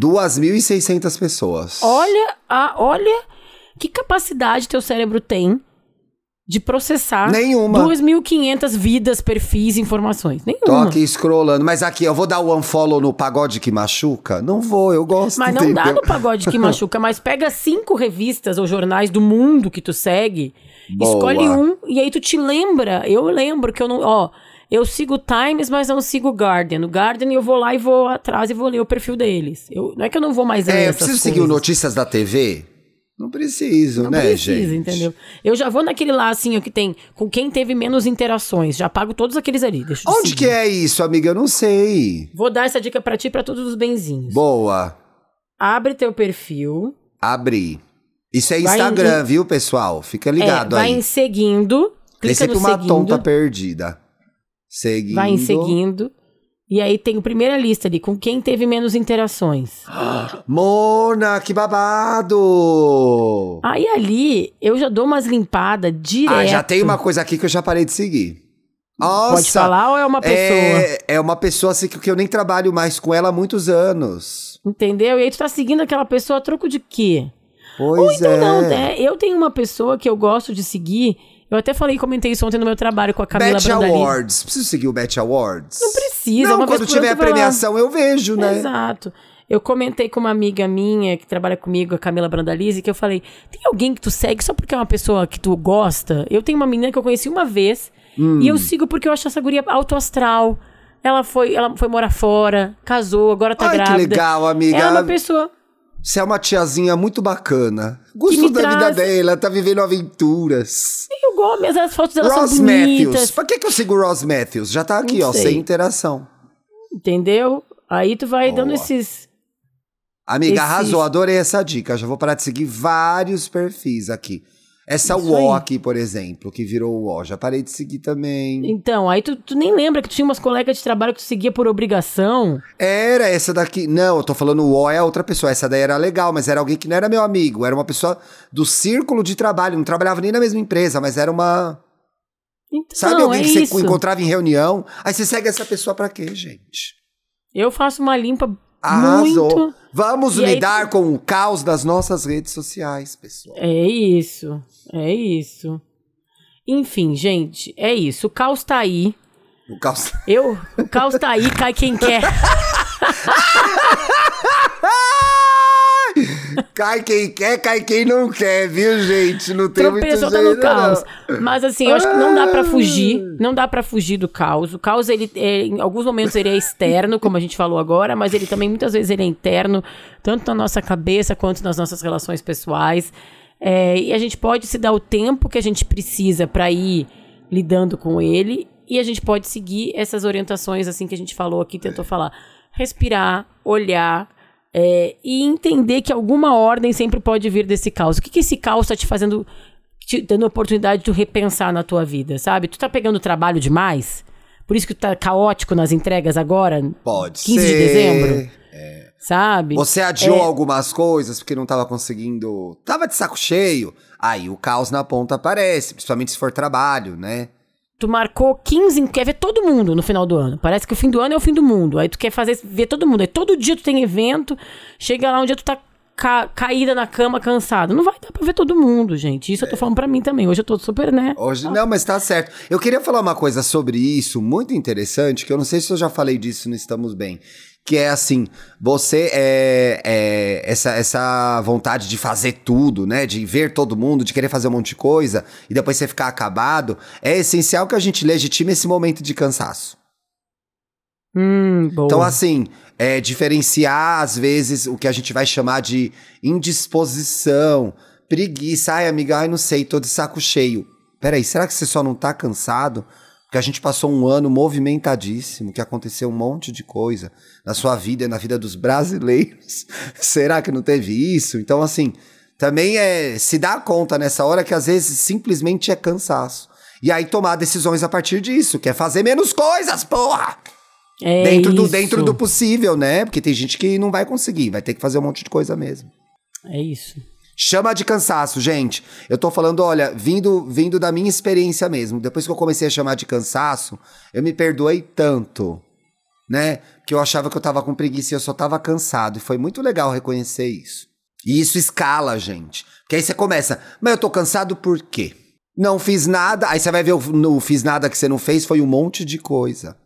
2.600 pessoas. Olha, a, olha que capacidade teu cérebro tem de processar Nenhuma. 2.500 vidas, perfis, informações. Tô Nenhuma. aqui scrollando. Mas aqui, eu vou dar o unfollow no pagode que machuca? Não vou, eu gosto, Mas não entendeu? dá no pagode que machuca, mas pega cinco revistas ou jornais do mundo que tu segue, Boa. escolhe um e aí tu te lembra. Eu lembro que eu não. Ó, eu sigo o Times, mas não sigo o Guardian. O Guardian eu vou lá e vou atrás e vou ler o perfil deles. Eu, não é que eu não vou mais ler É, eu preciso seguir o coisas. Notícias da TV? Não preciso, Não né, precisa, gente? entendeu? Eu já vou naquele lá, assim, que tem com quem teve menos interações. Já pago todos aqueles ali. Deixa eu te Onde seguir. que é isso, amiga? Eu não sei. Vou dar essa dica pra ti e pra todos os benzinhos. Boa. Abre teu perfil. Abri. Isso é Vai Instagram, em- viu, pessoal? Fica ligado é, vai aí. em seguindo. Tem Clica sempre no uma seguindo. tonta perdida. Seguindo. Vai em seguindo. E aí tem a primeira lista ali, com quem teve menos interações. Mona, que babado! Aí ali, eu já dou umas limpadas direto. Ah, já tem uma coisa aqui que eu já parei de seguir. Nossa! Pode falar ou é uma pessoa? É, é uma pessoa assim que que eu nem trabalho mais com ela há muitos anos. Entendeu? E aí tu tá seguindo aquela pessoa a troco de quê? Pois Ou então é. não, né? Eu tenho uma pessoa que eu gosto de seguir. Eu até falei, comentei isso ontem no meu trabalho com a Camila Bet. Awards. Preciso seguir o Bet Awards? Não precisa, Não, quando tiver a lá. premiação eu vejo, né? Exato. Eu comentei com uma amiga minha que trabalha comigo, a Camila Brandalize, que eu falei: tem alguém que tu segue só porque é uma pessoa que tu gosta? Eu tenho uma menina que eu conheci uma vez Hum. E eu sigo porque eu acho essa guria alto astral. Ela foi, ela foi morar fora, casou, agora tá Ai, que grávida. legal, amiga. Ela é uma pessoa. Você é uma tiazinha muito bacana. Gosto da vida traz- dela, tá vivendo aventuras. Eu gosto, mas as fotos dela Ross são bonitas. Matthews. Pra que, que eu sigo o Ross Matthews? Já tá aqui, Não ó, sei. sem interação. Entendeu? Aí tu vai dando Boa. esses. Amiga, Esse- arrasou, adorei essa dica. Já vou parar de seguir vários perfis aqui. Essa Isso UO aí. aqui, por exemplo, que virou UO, já parei de seguir também. Então, aí tu, tu nem lembra que tu tinha umas colegas de trabalho que tu seguia por obrigação. Era essa daqui. Não, eu tô falando o UO é a outra pessoa. Essa daí era legal, mas era alguém que não era meu amigo. Era uma pessoa do círculo de trabalho. Não trabalhava nem na mesma empresa, mas era uma. Então, Sabe alguém é que isso. você encontrava em reunião? Aí você segue essa pessoa pra quê, gente? Eu faço uma limpa Arrasou. muito. Vamos E aí lidar com o caos das nossas redes sociais, pessoal. É isso. É isso. Enfim, gente, é isso. O caos tá aí. O caos. Eu, o caos tá aí, cai quem quer. cai quem quer, cai quem não quer, viu, gente? Não tem muito Tropeçou, tá jeito, no caos. não. Mas assim, eu acho que não dá pra fugir. Não dá pra fugir do caos. O caos, ele, é, em alguns momentos, ele é externo, como a gente falou agora, mas ele também, muitas vezes, ele é interno, tanto na nossa cabeça quanto nas nossas relações pessoais. É, e a gente pode se dar o tempo que a gente precisa pra ir lidando com ele. E a gente pode seguir essas orientações, assim, que a gente falou aqui, tentou falar. Respirar, olhar, é, e entender que alguma ordem sempre pode vir desse caos. O que, que esse caos está te fazendo, te dando a oportunidade de tu repensar na tua vida, sabe? Tu tá pegando trabalho demais? Por isso que tu tá caótico nas entregas agora? Pode 15 ser. de dezembro? Sabe? Você adiou É. algumas coisas porque não tava conseguindo. Tava de saco cheio. Aí o caos na ponta aparece, principalmente se for trabalho, né? Tu marcou 15, quer ver todo mundo no final do ano. Parece que o fim do ano é o fim do mundo. Aí tu quer fazer ver todo mundo. Aí todo dia tu tem evento. Chega lá um dia tu tá ca- caída na cama, cansado. Não vai dar pra ver todo mundo, gente. Isso eu tô falando pra mim também. Hoje eu tô super, né? Hoje não, mas tá certo. Eu queria falar uma coisa sobre isso, muito interessante, que eu não sei se eu já falei disso no Estamos Bem. Que é assim, você é, é essa, essa vontade de fazer tudo, né? De ver todo mundo, de querer fazer um monte de coisa e depois você ficar acabado. É essencial que a gente legitime esse momento de cansaço. Hum. Então, assim, é, diferenciar, às vezes, o que a gente vai chamar de indisposição, preguiça. Ai, amiga, ai, não sei, tô de saco cheio. Peraí, será que você só não tá cansado? Porque a gente passou um ano movimentadíssimo, que aconteceu um monte de coisa na sua vida e na vida dos brasileiros. será que não teve isso? Então, assim, também é se dar conta nessa hora que às vezes simplesmente é cansaço. E aí tomar decisões a partir disso, que é fazer menos coisas, porra! É dentro, do, isso. dentro do possível, né? Porque tem gente que não vai conseguir, vai ter que fazer um monte de coisa mesmo. É isso. Chama de cansaço, gente. Eu tô falando, olha, vindo, vindo da minha experiência mesmo. Depois que eu comecei a chamar de cansaço, eu me perdoei tanto, né? Que eu achava que eu tava com preguiça e eu só tava cansado. E foi muito legal reconhecer isso. E isso escala, gente. Porque aí você começa, mas eu tô cansado por quê? Não fiz nada. Aí você vai ver o no fiz nada que você não fez, foi um monte de coisa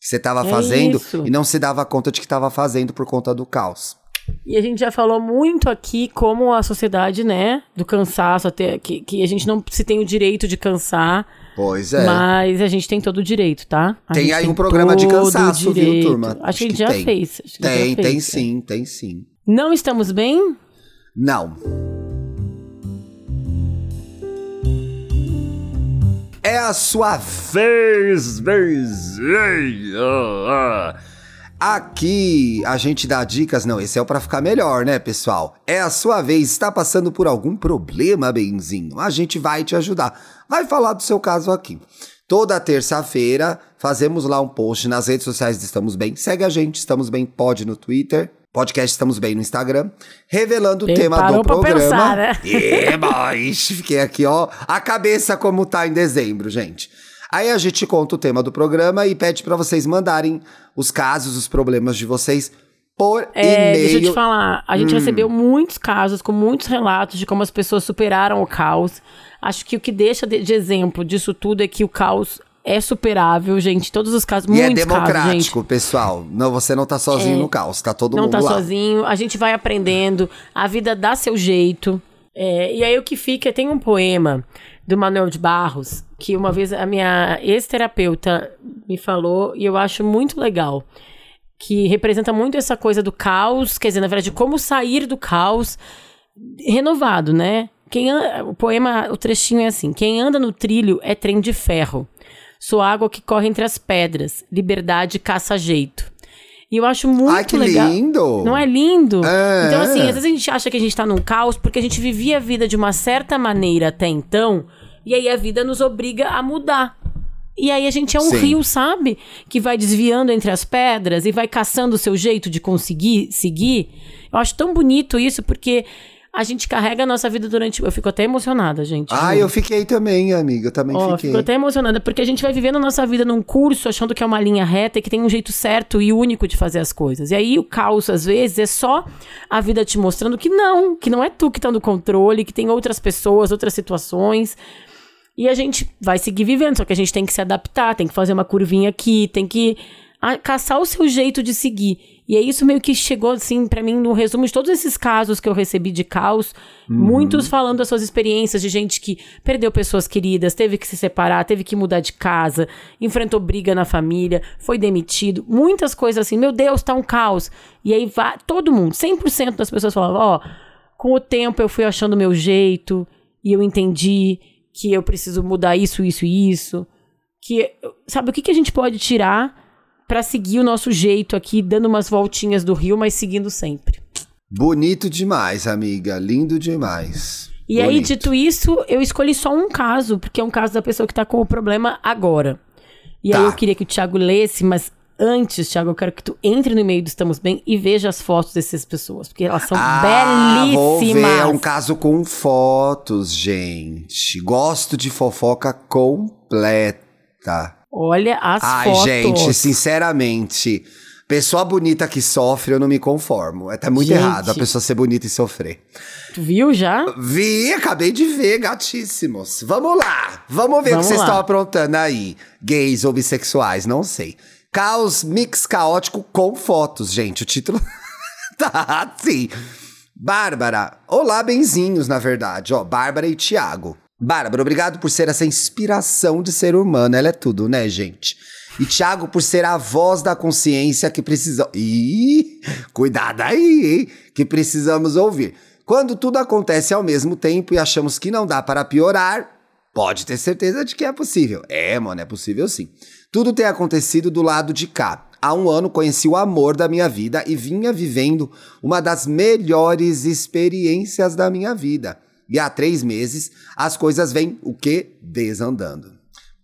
que você tava É fazendo isso. e não se dava conta de que tava fazendo por conta do caos. E a gente já falou muito aqui como a sociedade, né, do cansaço, até que, que a gente não se tem o direito de cansar, Pois é. mas a gente tem todo o direito, tá? A Tem aí um programa de cansaço, viu, turma? Acho, Acho que a gente que já tem. fez. Acho que já Tem, fez, tem é. sim, tem sim. Não estamos bem? Não. É a sua vez, vez, vez. Aqui a gente dá dicas, não, esse é o pra ficar melhor, né, pessoal? É a sua vez, está passando por algum problema, benzinho? A gente vai te ajudar. Vai falar do seu caso aqui. Toda terça-feira fazemos lá um post nas redes sociais de Estamos Bem. Segue a gente, Estamos Bem Pod no Twitter. Podcast Estamos Bem no Instagram, revelando o Ele tema parou do pra programa. pensar, né? Eba, ixi, fiquei aqui, ó, a cabeça como tá em dezembro, gente. Aí a gente conta o tema do programa e pede pra vocês mandarem os casos, os problemas de vocês por É, deixa eu e-mail. te falar. A Hum. gente recebeu muitos casos, com muitos relatos de como as pessoas superaram o caos. Acho que o que deixa de, de exemplo disso tudo é que o caos é superável, gente. Todos os casos, E é muitos casos, gente. democrático, pessoal. Não, você não tá sozinho É. no caos, tá todo não mundo tá lá. sozinho, a gente vai aprendendo, a vida dá seu jeito. É, e aí o que fica, tem um poema do Manuel de Barros, que uma vez a minha ex-terapeuta me falou e eu acho muito legal. Que representa muito essa coisa do caos, quer dizer, na verdade, como sair do caos renovado, né? Quem o poema, o trechinho é assim: quem anda no trilho é trem de ferro. Sou água que corre entre as pedras. Liberdade caça jeito. E eu acho muito Ai, que legal. lindo! Não é lindo? É. Então, assim, às vezes a gente acha que a gente tá num caos porque a gente vivia a vida de uma certa maneira até então, e aí a vida nos obriga a mudar. E aí a gente é um Sim. rio, sabe? Que vai desviando entre as pedras e vai caçando o seu jeito de conseguir seguir. Eu acho tão bonito isso, porque a gente carrega a nossa vida durante. Eu fico até emocionada, gente. Ah, eu fiquei também, amiga. Eu também Ó, fiquei. fico até emocionada, porque a gente vai vivendo a nossa vida num curso achando que é uma linha reta e que tem um jeito certo e único de fazer as coisas. E aí o caos, às vezes, é só a vida te mostrando que não, que não é tu que tá no controle, que tem outras pessoas, outras situações. E a gente vai seguir vivendo, só que a gente tem que se adaptar, tem que fazer uma curvinha aqui, tem que ah, caçar o seu jeito de seguir. E é isso meio que chegou, assim, pra mim, no resumo de todos esses casos que eu recebi de caos. Muitos falando das suas experiências de gente que perdeu pessoas queridas, teve que se separar, teve que mudar de casa, enfrentou briga na família, foi demitido. Muitas coisas assim, meu Deus, tá um caos. E aí vai, todo mundo, 100% das pessoas falavam, ó, com o tempo eu fui achando o meu jeito e eu entendi que eu preciso mudar isso, isso e isso. Que, sabe, o que, que a gente pode tirar pra seguir o nosso jeito aqui, dando umas voltinhas do rio, mas seguindo sempre. Bonito demais, amiga. Lindo demais. E aí, Bonito. dito isso, eu escolhi só um caso, porque é um caso da pessoa que tá com o problema agora. E aí Tá. eu queria que o Thiago lesse, mas antes, Thiago, eu quero que tu entre no e-mail do Estamos Bem e veja as fotos dessas pessoas, porque elas são Ah, belíssimas. É um caso com fotos, gente. Gosto de fofoca completa. Olha as Ai, fotos. gente, sinceramente. Pessoa bonita que sofre, eu não me conformo. É tá muito Gente. errado a pessoa ser bonita e sofrer. Tu viu já? Vi, acabei de ver, gatíssimos. Vamos lá, vamos ver o Vamos que vocês lá. estão aprontando aí. Gays ou bissexuais, não sei. Caos mix caótico com fotos, gente. O título tá assim. Bárbara, olá, benzinhos, na verdade. Ó, Bárbara e Tiago. Bárbara, obrigado por ser essa inspiração de ser humano. Ela é tudo, né, gente? E Tiago por ser a voz da consciência que precisamos. Ih, cuidado aí, hein? Que precisamos ouvir. Quando tudo acontece ao mesmo tempo e achamos que não dá para piorar, pode ter certeza de que é possível. É, mano, é possível sim. Tudo tem acontecido do lado de cá. Há um ano conheci o amor da minha vida e vinha vivendo uma das melhores experiências da minha vida. E há três meses as coisas vêm o que? Desandando.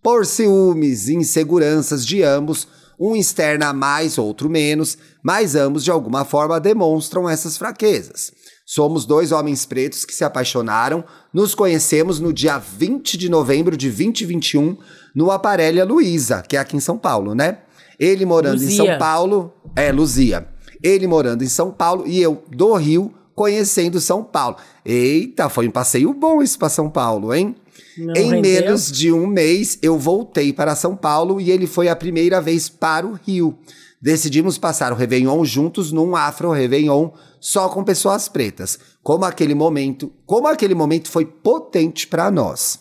Por ciúmes e inseguranças de ambos, um externa mais, outro menos, mas ambos de alguma forma demonstram essas fraquezas. Somos dois homens pretos que se apaixonaram, nos conhecemos no dia 20 de novembro de 2021 no Aparelha Luiza, que é aqui em São Paulo, né? Ele morando em São Luzia. Paulo, é, Luzia. Ele morando em São Paulo e eu do Rio conhecendo São Paulo. Eita, foi um passeio bom isso para São Paulo, hein? Não em rendeu? menos de um mês, eu voltei para São Paulo e ele foi a primeira vez para o Rio. Decidimos passar o Réveillon juntos num Afro Réveillon só com pessoas pretas. Como aquele momento, como aquele momento foi potente para nós.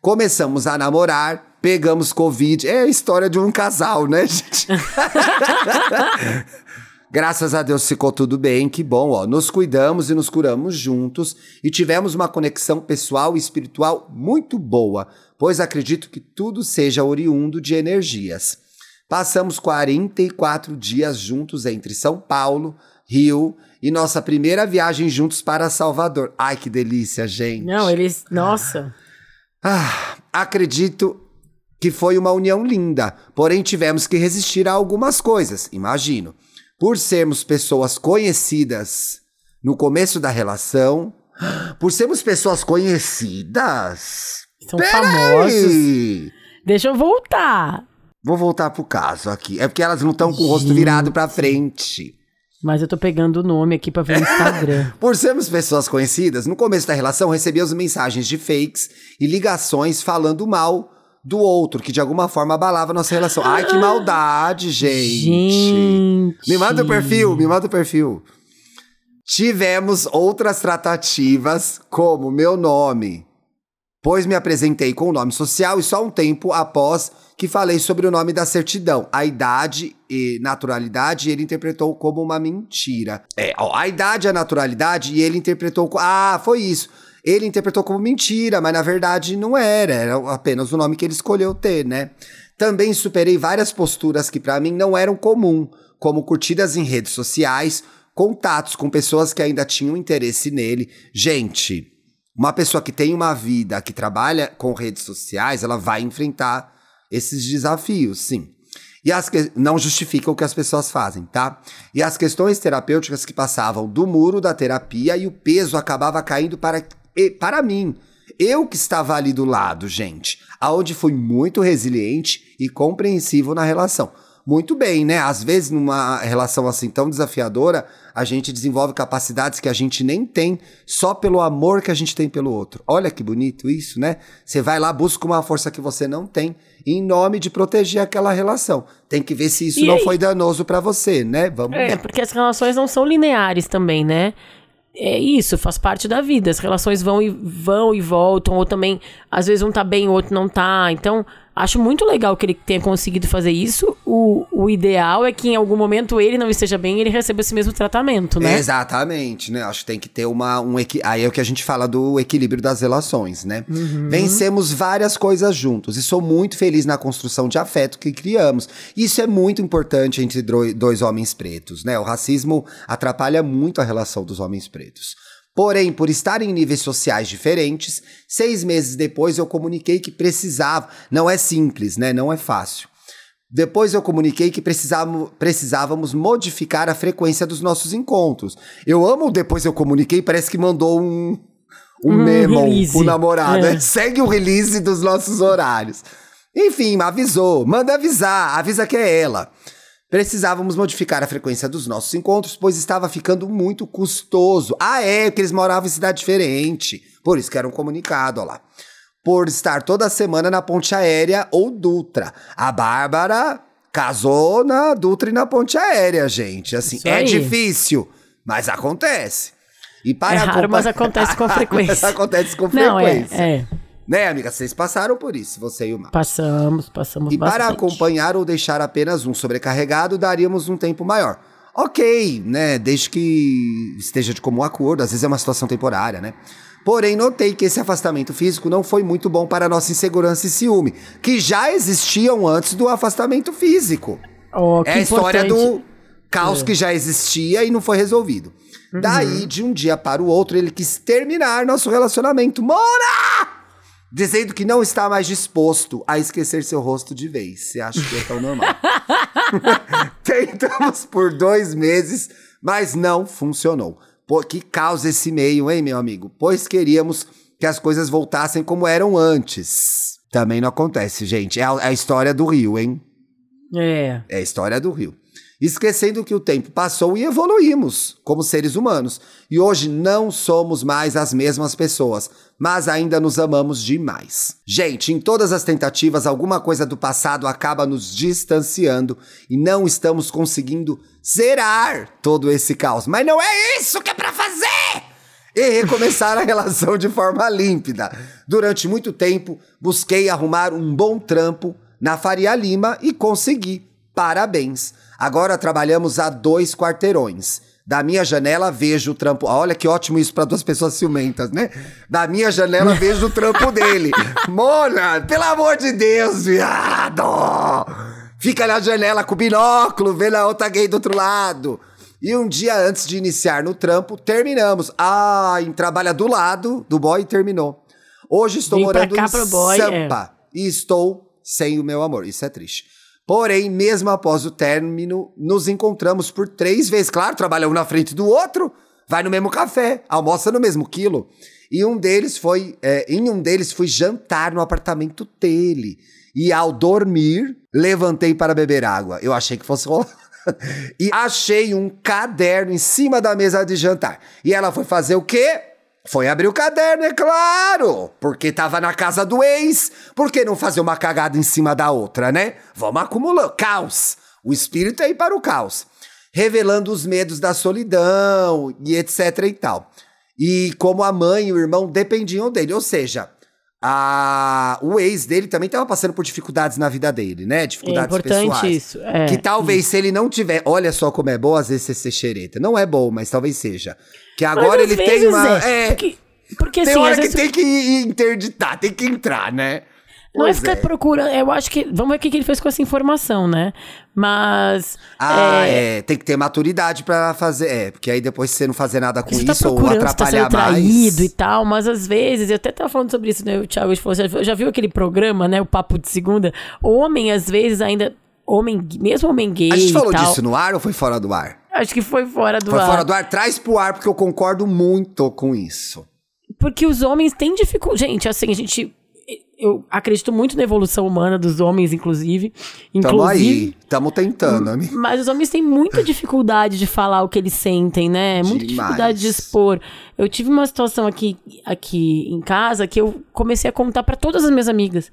Começamos a namorar, pegamos Covid. É a história de um casal, né, gente? Graças a Deus ficou tudo bem, que bom, ó. Nos cuidamos e nos curamos juntos e tivemos uma conexão pessoal e espiritual muito boa, pois acredito que tudo seja oriundo de energias. Passamos 44 dias juntos entre São Paulo, Rio e nossa primeira viagem juntos para Salvador. Ai, que delícia, gente. Não, eles. Nossa. Ah, acredito que foi uma união linda, porém tivemos que resistir a algumas coisas, imagino. Por sermos pessoas conhecidas no começo da relação, por sermos pessoas conhecidas. São Peraí! famosos. Deixa eu voltar. Vou voltar pro caso aqui. É porque elas não estão com o rosto virado pra frente. Mas eu tô pegando o nome aqui pra ver no Instagram. Por sermos pessoas conhecidas, no começo da relação recebíamos mensagens de fakes e ligações falando mal do outro, que de alguma forma abalava a nossa relação. Ai, que maldade, gente. Gente. Me manda o perfil, me manda o perfil. Tivemos outras tratativas, como meu nome. pois me apresentei com o nome social e só um tempo após que falei sobre o nome da certidão, a idade e naturalidade, ele interpretou como uma mentira. É, ó, a idade e a naturalidade, e ele interpretou. Ah, foi isso. Ele interpretou como mentira, mas na verdade não era, era apenas o nome que ele escolheu ter, né? Também superei várias posturas que para mim não eram comum, como curtidas em redes sociais, contatos com pessoas que ainda tinham interesse nele. Gente, uma pessoa que tem uma vida, que trabalha com redes sociais, ela vai enfrentar esses desafios, sim. E as que não justificam o que as pessoas fazem, tá? E as questões terapêuticas que passavam do muro da terapia e o peso acabava caindo para, para mim. Eu que estava ali do lado, gente, aonde fui muito resiliente e compreensivo na relação muito bem, né? Às vezes, numa relação assim tão desafiadora, a gente desenvolve capacidades que a gente nem tem só pelo amor que a gente tem pelo outro. Olha que bonito isso, né? Você vai lá, busca uma força que você não tem em nome de proteger aquela relação. Tem que ver se isso e não aí? foi danoso para você, né? Vamos É, porque as relações não são lineares também, né? É isso, faz parte da vida. As relações vão e vão e voltam, ou também, às vezes um tá bem, o outro não tá. Então, Acho muito legal que ele tenha conseguido fazer isso. O, o ideal é que em algum momento ele não esteja bem e ele receba esse mesmo tratamento, né? Exatamente, né? Acho que tem que ter uma. Um, aí é o que a gente fala do equilíbrio das relações, né? Uhum. Vencemos várias coisas juntos e sou muito feliz na construção de afeto que criamos. Isso é muito importante entre dois homens pretos, né? O racismo atrapalha muito a relação dos homens pretos. Porém, por estar em níveis sociais diferentes, seis meses depois eu comuniquei que precisava. Não é simples, né? Não é fácil. Depois eu comuniquei que precisávamos, precisávamos modificar a frequência dos nossos encontros. Eu amo depois eu comuniquei, parece que mandou um, um hum, memo pro namorado. É. Segue o release dos nossos horários. Enfim, avisou. Manda avisar, avisa que é ela. Precisávamos modificar a frequência dos nossos encontros, pois estava ficando muito custoso. Ah, é, que eles moravam em cidade diferente. Por isso que era um comunicado, ó lá. Por estar toda semana na ponte aérea ou Dutra. A Bárbara casou na Dutra e na ponte aérea, gente. Assim, é difícil, mas acontece. E para é raro, mas acontece com frequência. acontece com frequência. Não, é, é. Né, amiga? Vocês passaram por isso, você e o Marcos. Passamos, passamos E bastante. para acompanhar ou deixar apenas um sobrecarregado, daríamos um tempo maior. Ok, né? Desde que esteja de comum acordo, às vezes é uma situação temporária, né? Porém, notei que esse afastamento físico não foi muito bom para a nossa insegurança e ciúme, que já existiam antes do afastamento físico. Oh, é a história do caos é. que já existia e não foi resolvido. Uhum. Daí, de um dia para o outro, ele quis terminar nosso relacionamento. Mora! Dizendo que não está mais disposto a esquecer seu rosto de vez. Você acha que é tão normal? Tentamos por dois meses, mas não funcionou. Por que causa esse meio, hein, meu amigo? Pois queríamos que as coisas voltassem como eram antes. Também não acontece, gente. É a, é a história do Rio, hein? É. É a história do Rio esquecendo que o tempo passou e evoluímos como seres humanos. E hoje não somos mais as mesmas pessoas, mas ainda nos amamos demais. Gente, em todas as tentativas, alguma coisa do passado acaba nos distanciando e não estamos conseguindo zerar todo esse caos. Mas não é isso que é para fazer! e recomeçar a relação de forma límpida. Durante muito tempo, busquei arrumar um bom trampo na Faria Lima e consegui. Parabéns! Agora trabalhamos a dois quarteirões. Da minha janela vejo o trampo. Olha que ótimo isso para duas pessoas ciumentas, né? Da minha janela vejo o trampo dele. Mona, pelo amor de Deus, viado! Fica na janela com o binóculo, vendo a outra gay do outro lado. E um dia antes de iniciar no trampo, terminamos. Ah, em trabalha do lado do boy e terminou. Hoje estou Vim morando em boy, Sampa é. e estou sem o meu amor. Isso é triste. Porém, mesmo após o término, nos encontramos por três vezes. Claro, trabalhamos um na frente do outro, vai no mesmo café, almoça no mesmo quilo. E um deles foi, é, em um deles fui jantar no apartamento dele. E ao dormir, levantei para beber água. Eu achei que fosse rolar. e achei um caderno em cima da mesa de jantar. E ela foi fazer o quê? Foi abrir o caderno, é claro! Porque tava na casa do ex. Por que não fazer uma cagada em cima da outra, né? Vamos acumulando. Caos! O espírito é ir para o caos. Revelando os medos da solidão e etc e tal. E como a mãe e o irmão dependiam dele. Ou seja, a, o ex dele também tava passando por dificuldades na vida dele, né? É Dificuldades importante pessoais. isso. É. Que talvez se ele não tiver. Olha só como é bom às vezes você ser xereta. Não é bom, mas talvez seja. Que agora ele tem uma. É, É, porque, porque tem assim, hora que vezes tem que interditar, tem que entrar, né? Não é ficar procurando. Eu acho que. Vamos ver o que ele fez com essa informação, né? Mas. Ah, é, é, tem que ter maturidade pra fazer. É, porque aí depois você não fazer nada com Você tá isso ou tá sendo atrapalhar traído mais. e tal, mas às vezes, eu até tava falando sobre isso, né? O Thiago falou, já, já viu aquele programa, né? O Papo de Segunda? Homem, às vezes, ainda. Homem, mesmo homem gay. A gente falou tal, disso no ar ou foi fora do ar? Acho que foi fora do Foi ar. fora do ar? Traz pro ar, porque eu concordo muito com isso. Porque os homens têm dificuldade. Gente, assim, a gente. Eu acredito muito na evolução humana dos homens, inclusive. Tamo Inclusive. aí, tamo tentando, amigo. Mas os homens têm muita dificuldade de falar o que eles sentem, né? Muita Demais. dificuldade de expor. Eu tive uma situação aqui, aqui em casa que eu comecei a contar pra todas as minhas amigas.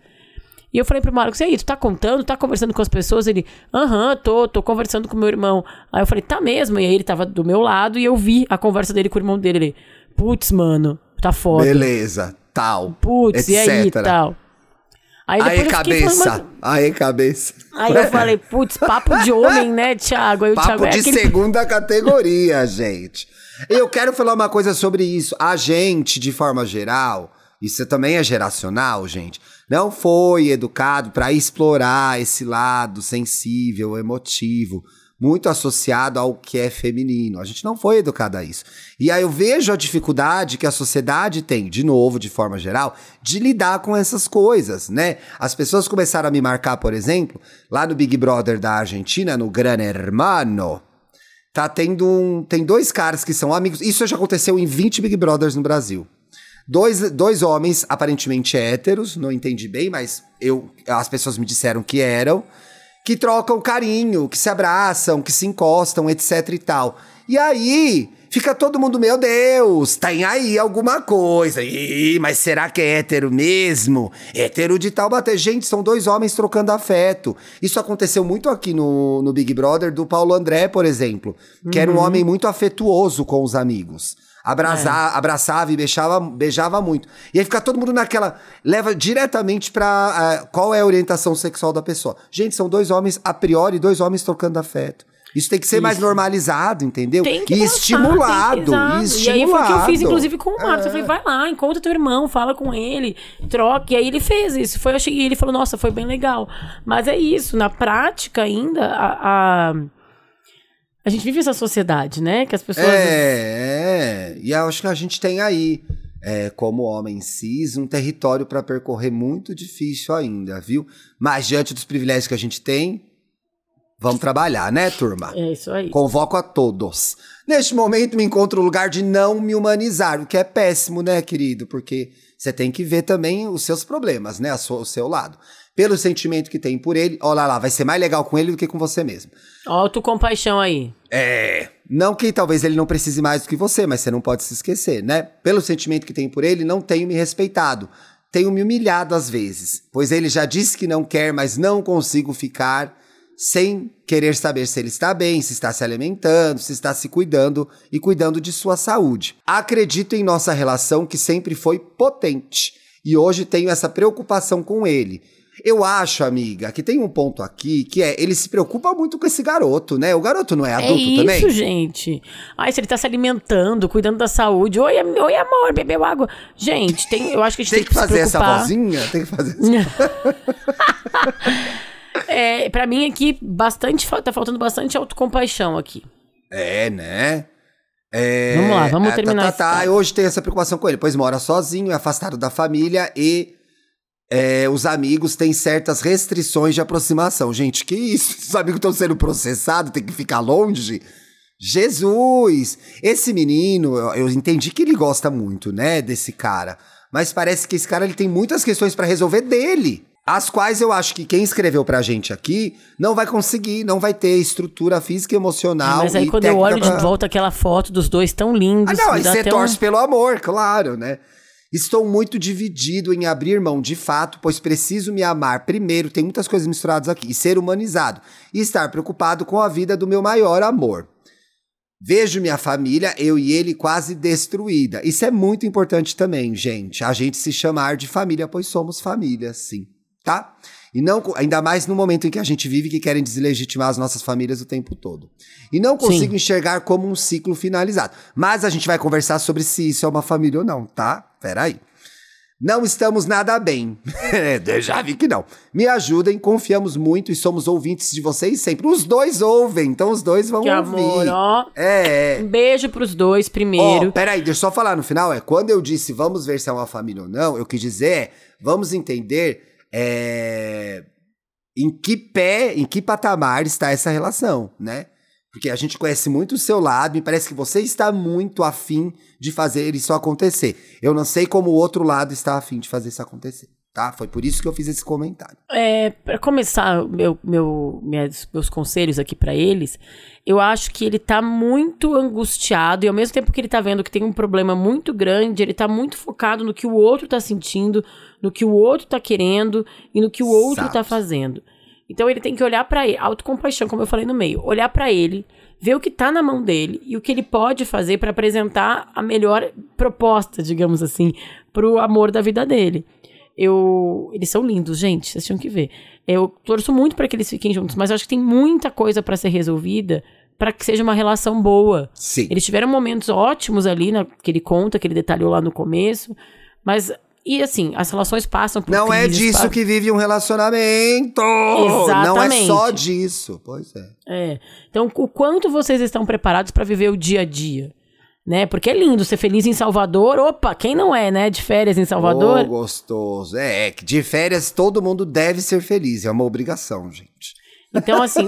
E eu falei pro Marcos, e aí, tu tá contando, tá conversando com as pessoas? Ele, aham, tô, tô conversando com meu irmão. Aí eu falei, tá mesmo? E aí ele tava do meu lado e eu vi a conversa dele com o irmão dele. Ele, putz, mano, tá foda. Beleza, tal. Putz, e aí, tal. Aí Aí, fiquei falando, cabeça. Aí, cabeça. mas- Aí eu falei, putz, papo de homem, né, Thiago? Aí o Papo Thiago é de aquele segunda categoria, gente. Eu quero falar uma coisa sobre isso. A gente, de forma geral, isso também é geracional, gente. Não foi educado para explorar esse lado sensível, emotivo, muito associado ao que é feminino. A gente não foi educado a isso. E aí eu vejo a dificuldade que a sociedade tem, de novo, de forma geral, de lidar com essas coisas, né? As pessoas começaram a me marcar, por exemplo, lá no Big Brother da Argentina, no Gran Hermano. Tá tendo um. Tem dois caras que são amigos. Isso já aconteceu em 20 Big Brothers no Brasil. Dois, dois homens aparentemente héteros, não entendi bem, mas eu, as pessoas me disseram que eram, que trocam carinho, que se abraçam, que se encostam, etc e tal. E aí, fica todo mundo, meu Deus, tem aí alguma coisa. Ih, mas será que é hétero mesmo? Hétero de tal bater. Gente, são dois homens trocando afeto. Isso aconteceu muito aqui no, no Big Brother do Paulo André, por exemplo, que era um homem muito afetuoso com os amigos. Abraça, Abraçava e beijava, beijava muito. E aí fica todo mundo naquela. Leva diretamente pra ah, qual é a orientação sexual da pessoa. Gente, são dois homens, a priori, dois homens trocando afeto. Isso tem que ser mais Isso. normalizado, entendeu? Tem que e estimulado. tem que- e exato. E aí foi o que eu fiz, estimulado. inclusive, com o Marcos. É. Eu falei, vai lá, encontra teu irmão, fala com ele, troca. E aí ele fez isso. Foi, eu cheguei, ele falou, nossa, foi bem legal. Mas é isso, na prática ainda, a, a, a gente vive essa sociedade, né? Que as pessoas. É, é. E eu acho que a gente tem aí, é, como homem cis, um território para percorrer muito difícil ainda, viu? Mas diante dos privilégios que a gente tem, vamos trabalhar, né, turma? É isso aí. Convoco a todos. Neste momento me encontro no lugar de não me humanizar, o que é péssimo, né, querido? Porque você tem que ver também os seus problemas, né, sua- o seu lado. Pelo sentimento que tem por ele, olha lá, vai ser mais legal com ele do que com você mesmo. Autocompaixão aí. É. Não que talvez ele não precise mais do que você, mas você não pode se esquecer, né? Pelo sentimento que tem por ele, não tenho me respeitado. Tenho me humilhado às vezes, pois ele já disse que não quer, mas não consigo ficar sem querer saber se ele está bem, se está se alimentando, se está se cuidando e cuidando de sua saúde. Acredito em nossa relação que sempre foi potente e hoje tenho essa preocupação com ele. Eu acho, amiga, que tem um ponto aqui que é ele se preocupa muito com esse garoto, né? O garoto não é É adulto isso, também? gente. Ai, se ele tá se alimentando, cuidando da saúde. Oi, oi amor, bebeu água. Gente, tem, eu acho que a gente Tem tem, que fazer se essa vozinha? Tem que fazer essa... É, pra mim aqui, bastante, tá faltando bastante autocompaixão aqui. É, né? É, Vamos lá, vamos é, terminar Tá, tá, tá. E Hoje tem essa preocupação com ele, pois mora sozinho, é afastado da família e é, os amigos têm certas restrições de aproximação. Gente, que isso? Os amigos estão sendo processados, tem que ficar longe? Jesus! Esse menino, eu, entendi que ele gosta muito, né, desse cara. Mas parece que esse cara ele tem muitas questões pra resolver dele. As quais eu acho que quem escreveu pra gente aqui não vai conseguir, não vai ter estrutura física e emocional. Mas aí quando eu olho pra- de volta aquela foto dos dois tão lindos. ah, não, aí você torce um... pelo amor, claro, né? Estou muito dividido em abrir mão de fato, pois preciso me amar primeiro, tem muitas coisas misturadas aqui, e ser humanizado, e estar preocupado com a vida do meu maior amor. Vejo minha família, eu e ele, quase destruída. Isso é muito importante também, gente. A gente se chamar de família, pois somos família, sim. Tá? E não, ainda mais no momento em que a gente vive que querem deslegitimar as nossas famílias o tempo todo. E não consigo Sim. enxergar como um ciclo finalizado. Mas a gente vai conversar sobre se isso é uma família ou não, tá? Peraí. Não estamos nada bem. É, já vi que não. Me ajudem, confiamos muito e somos ouvintes de vocês sempre. Os dois ouvem, então os dois vão que ouvir. Amor, ó. É. Um beijo pros dois primeiro. Ó, peraí, deixa eu só falar no final. É quando eu disse vamos ver se é uma família ou não, eu quis dizer é vamos entender é, em que pé, em que patamar está essa relação, né? Porque a gente conhece muito o seu lado, me parece que você está muito afim de fazer isso acontecer. Eu não sei como o outro lado está afim de fazer isso acontecer, tá? Foi por isso que eu fiz esse comentário. É, para começar meu, meu, meus conselhos aqui para eles, eu acho que ele tá muito angustiado e ao mesmo tempo que ele tá vendo que tem um problema muito grande, ele tá muito focado no que o outro tá sentindo, no que o outro tá querendo e no que o outro tá Exato. tá fazendo. Então ele tem que olhar para ele, autocompaixão, como eu falei no meio, olhar para ele, ver o que tá na mão dele e o que ele pode fazer para apresentar a melhor proposta, digamos assim, pro amor da vida dele. Eu, eles são lindos, gente, vocês tinham que ver. Eu torço muito para que eles fiquem juntos, mas acho que tem muita coisa para ser resolvida para que seja uma relação boa. Sim. Eles tiveram momentos ótimos ali, na, que ele conta, que ele detalhou lá no começo, mas e assim, as relações passam por Não é disso que vive um relacionamento! Exatamente. Não é só disso. Pois é. É. Então, o quanto vocês estão preparados para viver o dia a dia? Né? Porque é lindo ser feliz em Salvador. Opa, quem não é, né? De férias em Salvador. Oh, gostoso. É, é de férias todo mundo deve ser feliz. É uma obrigação, gente. Então, assim,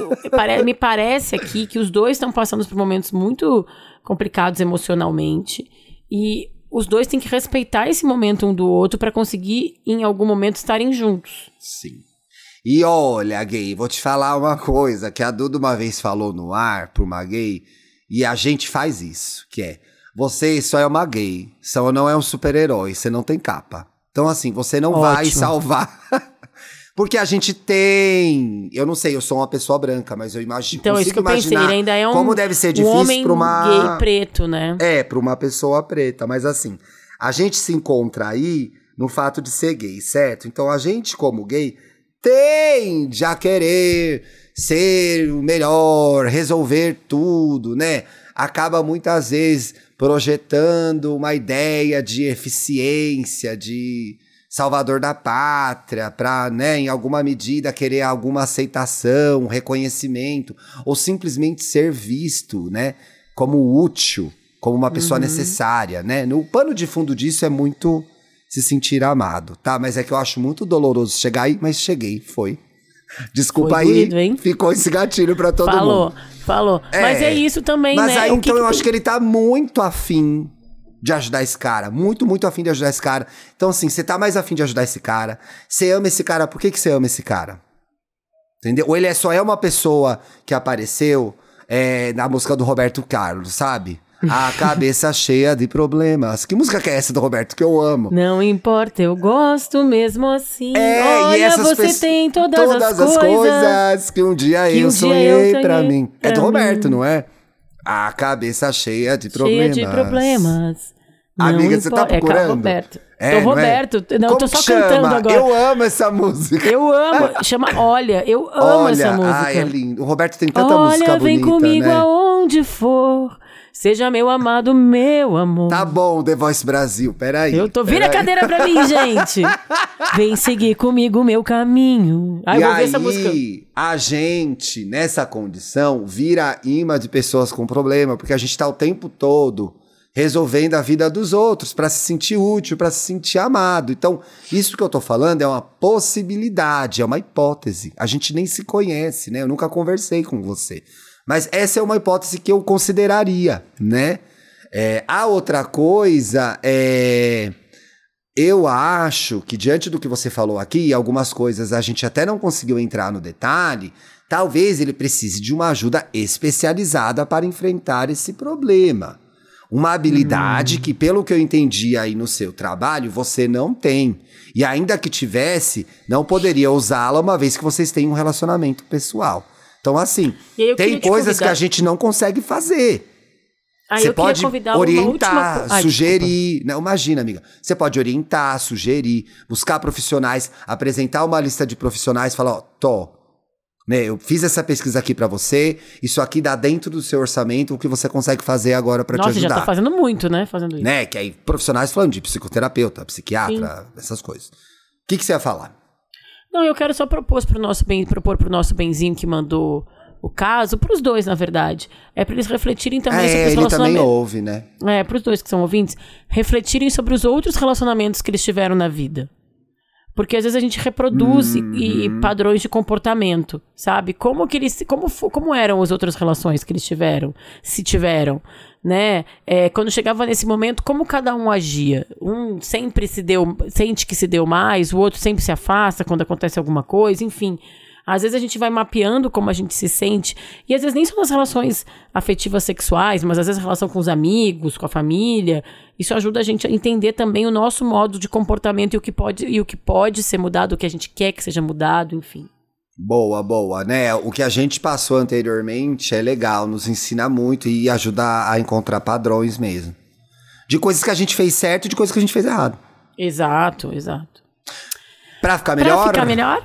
me parece aqui que os dois estão passando por momentos muito complicados emocionalmente. E os dois têm que respeitar esse momento um do outro para conseguir, em algum momento, estarem juntos. Sim. E olha, gay, vou te falar uma coisa que a Duda uma vez falou no ar pra uma gay, e a gente faz isso, que é, você só é uma gay, só não é um super-herói, você não tem capa. Então, assim, você não Ótimo. vai salvar Porque a gente tem. Eu não sei, eu sou uma pessoa branca, mas eu imagino. Então, isso que eu pensei, ele ainda é um. Como deve ser difícil um homem pra uma. gay preto, né? É, pra uma pessoa preta. Mas assim, a gente se encontra aí no fato de ser gay, certo? Então a gente, como gay, tende a querer ser o melhor, resolver tudo, né? Acaba muitas vezes projetando uma ideia de eficiência, de salvador da pátria, para, né, em alguma medida querer alguma aceitação, reconhecimento, ou simplesmente ser visto, né, como útil, como uma pessoa uhum. necessária, né? No pano de fundo disso é muito se sentir amado, tá? Mas é que eu acho muito doloroso chegar aí, mas cheguei, foi. Desculpa foi aí, doído, ficou esse gatilho para todo falou, mundo. Falou, falou. É, mas é isso também, mas né? Mas aí, então, que eu que... acho que ele tá muito afim de ajudar esse cara. Muito, muito afim de ajudar esse cara. Então, assim, você tá mais afim de ajudar esse cara. Você ama esse cara, por que, que você ama esse cara? Entendeu? Ou ele é, só é uma pessoa que apareceu é, na música do Roberto Carlos, sabe? A cabeça cheia de problemas. Que música que é essa do Roberto que eu amo? Não importa, eu gosto mesmo assim. É, Olha, você tem todas, todas as, as coisas, coisas que um dia, que eu, um sonhei dia eu sonhei pra mim. Pra é do Roberto, mim. não é? A cabeça cheia de problemas. Cheia de problemas. Não Amiga, você tá procurando? É, Roberto. É, Tô Roberto. Não, é? não eu tô só chama? cantando agora. Eu amo essa música. Eu amo. Chama Olha, eu amo Olha, essa música. Ai, é lindo. O Roberto tem tanta Olha, música bonita, vem comigo né? aonde for. Seja meu amado, meu amor. Tá bom, The Voice Brasil, peraí. Eu tô. Vira a cadeira pra mim, gente. Vem seguir comigo o meu caminho. Ai, e aí, essa música. a gente, nessa condição, vira imã de pessoas com problema, porque a gente tá o tempo todo resolvendo a vida dos outros para se sentir útil, para se sentir amado. Então, isso que eu tô falando é uma possibilidade, é uma hipótese. A gente nem se conhece, né? Eu nunca conversei com você. Mas essa é uma hipótese que eu consideraria, né? É, a outra coisa é. Eu acho que, diante do que você falou aqui, algumas coisas a gente até não conseguiu entrar no detalhe, talvez ele precise de uma ajuda especializada para enfrentar esse problema. Uma habilidade hum. que, pelo que eu entendi aí no seu trabalho, você não tem. E ainda que tivesse, não poderia usá-la uma vez que vocês têm um relacionamento pessoal. Então, assim, tem coisas que a gente não consegue fazer. Ah, Você pode orientar, última Ai, sugerir. Não, imagina, amiga. Você pode orientar, sugerir, buscar profissionais, apresentar uma lista de profissionais, falar, ó, tô. Né, eu fiz essa pesquisa aqui pra você, isso aqui dá dentro do seu orçamento o que você consegue fazer agora pra te Nossa, já ajudar. tá fazendo muito, né? Fazendo isso. né? Que aí profissionais falando de psicoterapeuta, psiquiatra, essas coisas. O que, que você ia falar? Não, eu quero só propor pro nosso bem, propor pro nosso benzinho que mandou o caso, pros dois, na verdade. É pra eles refletirem também sobre é, os ele também relacionamentos. ouve, né? É, pros dois que são ouvintes, refletirem sobre os outros relacionamentos que eles tiveram na vida. Porque às vezes a gente reproduz e- e Uhum. padrões de comportamento, sabe? Como que eles, como, como eram as outras relações que eles tiveram, se tiveram, né? É, quando chegava nesse momento, como cada um agia? Um sempre se deu, sente que se deu mais, o outro sempre se afasta quando acontece alguma coisa, enfim. Às vezes a gente vai mapeando como a gente se sente, e às vezes nem são nas relações afetivas sexuais, mas às vezes a relação com os amigos, com a família. Isso ajuda a gente a entender também o nosso modo de comportamento e o que pode, e o que pode ser mudado, o que a gente quer que seja mudado, enfim. Boa, boa, né? O que a gente passou anteriormente é legal, nos ensina muito e ajuda a encontrar padrões mesmo. De coisas que a gente fez certo e de coisas que a gente fez errado. Exato, exato. Pra ficar melhor? Pra ficar melhor?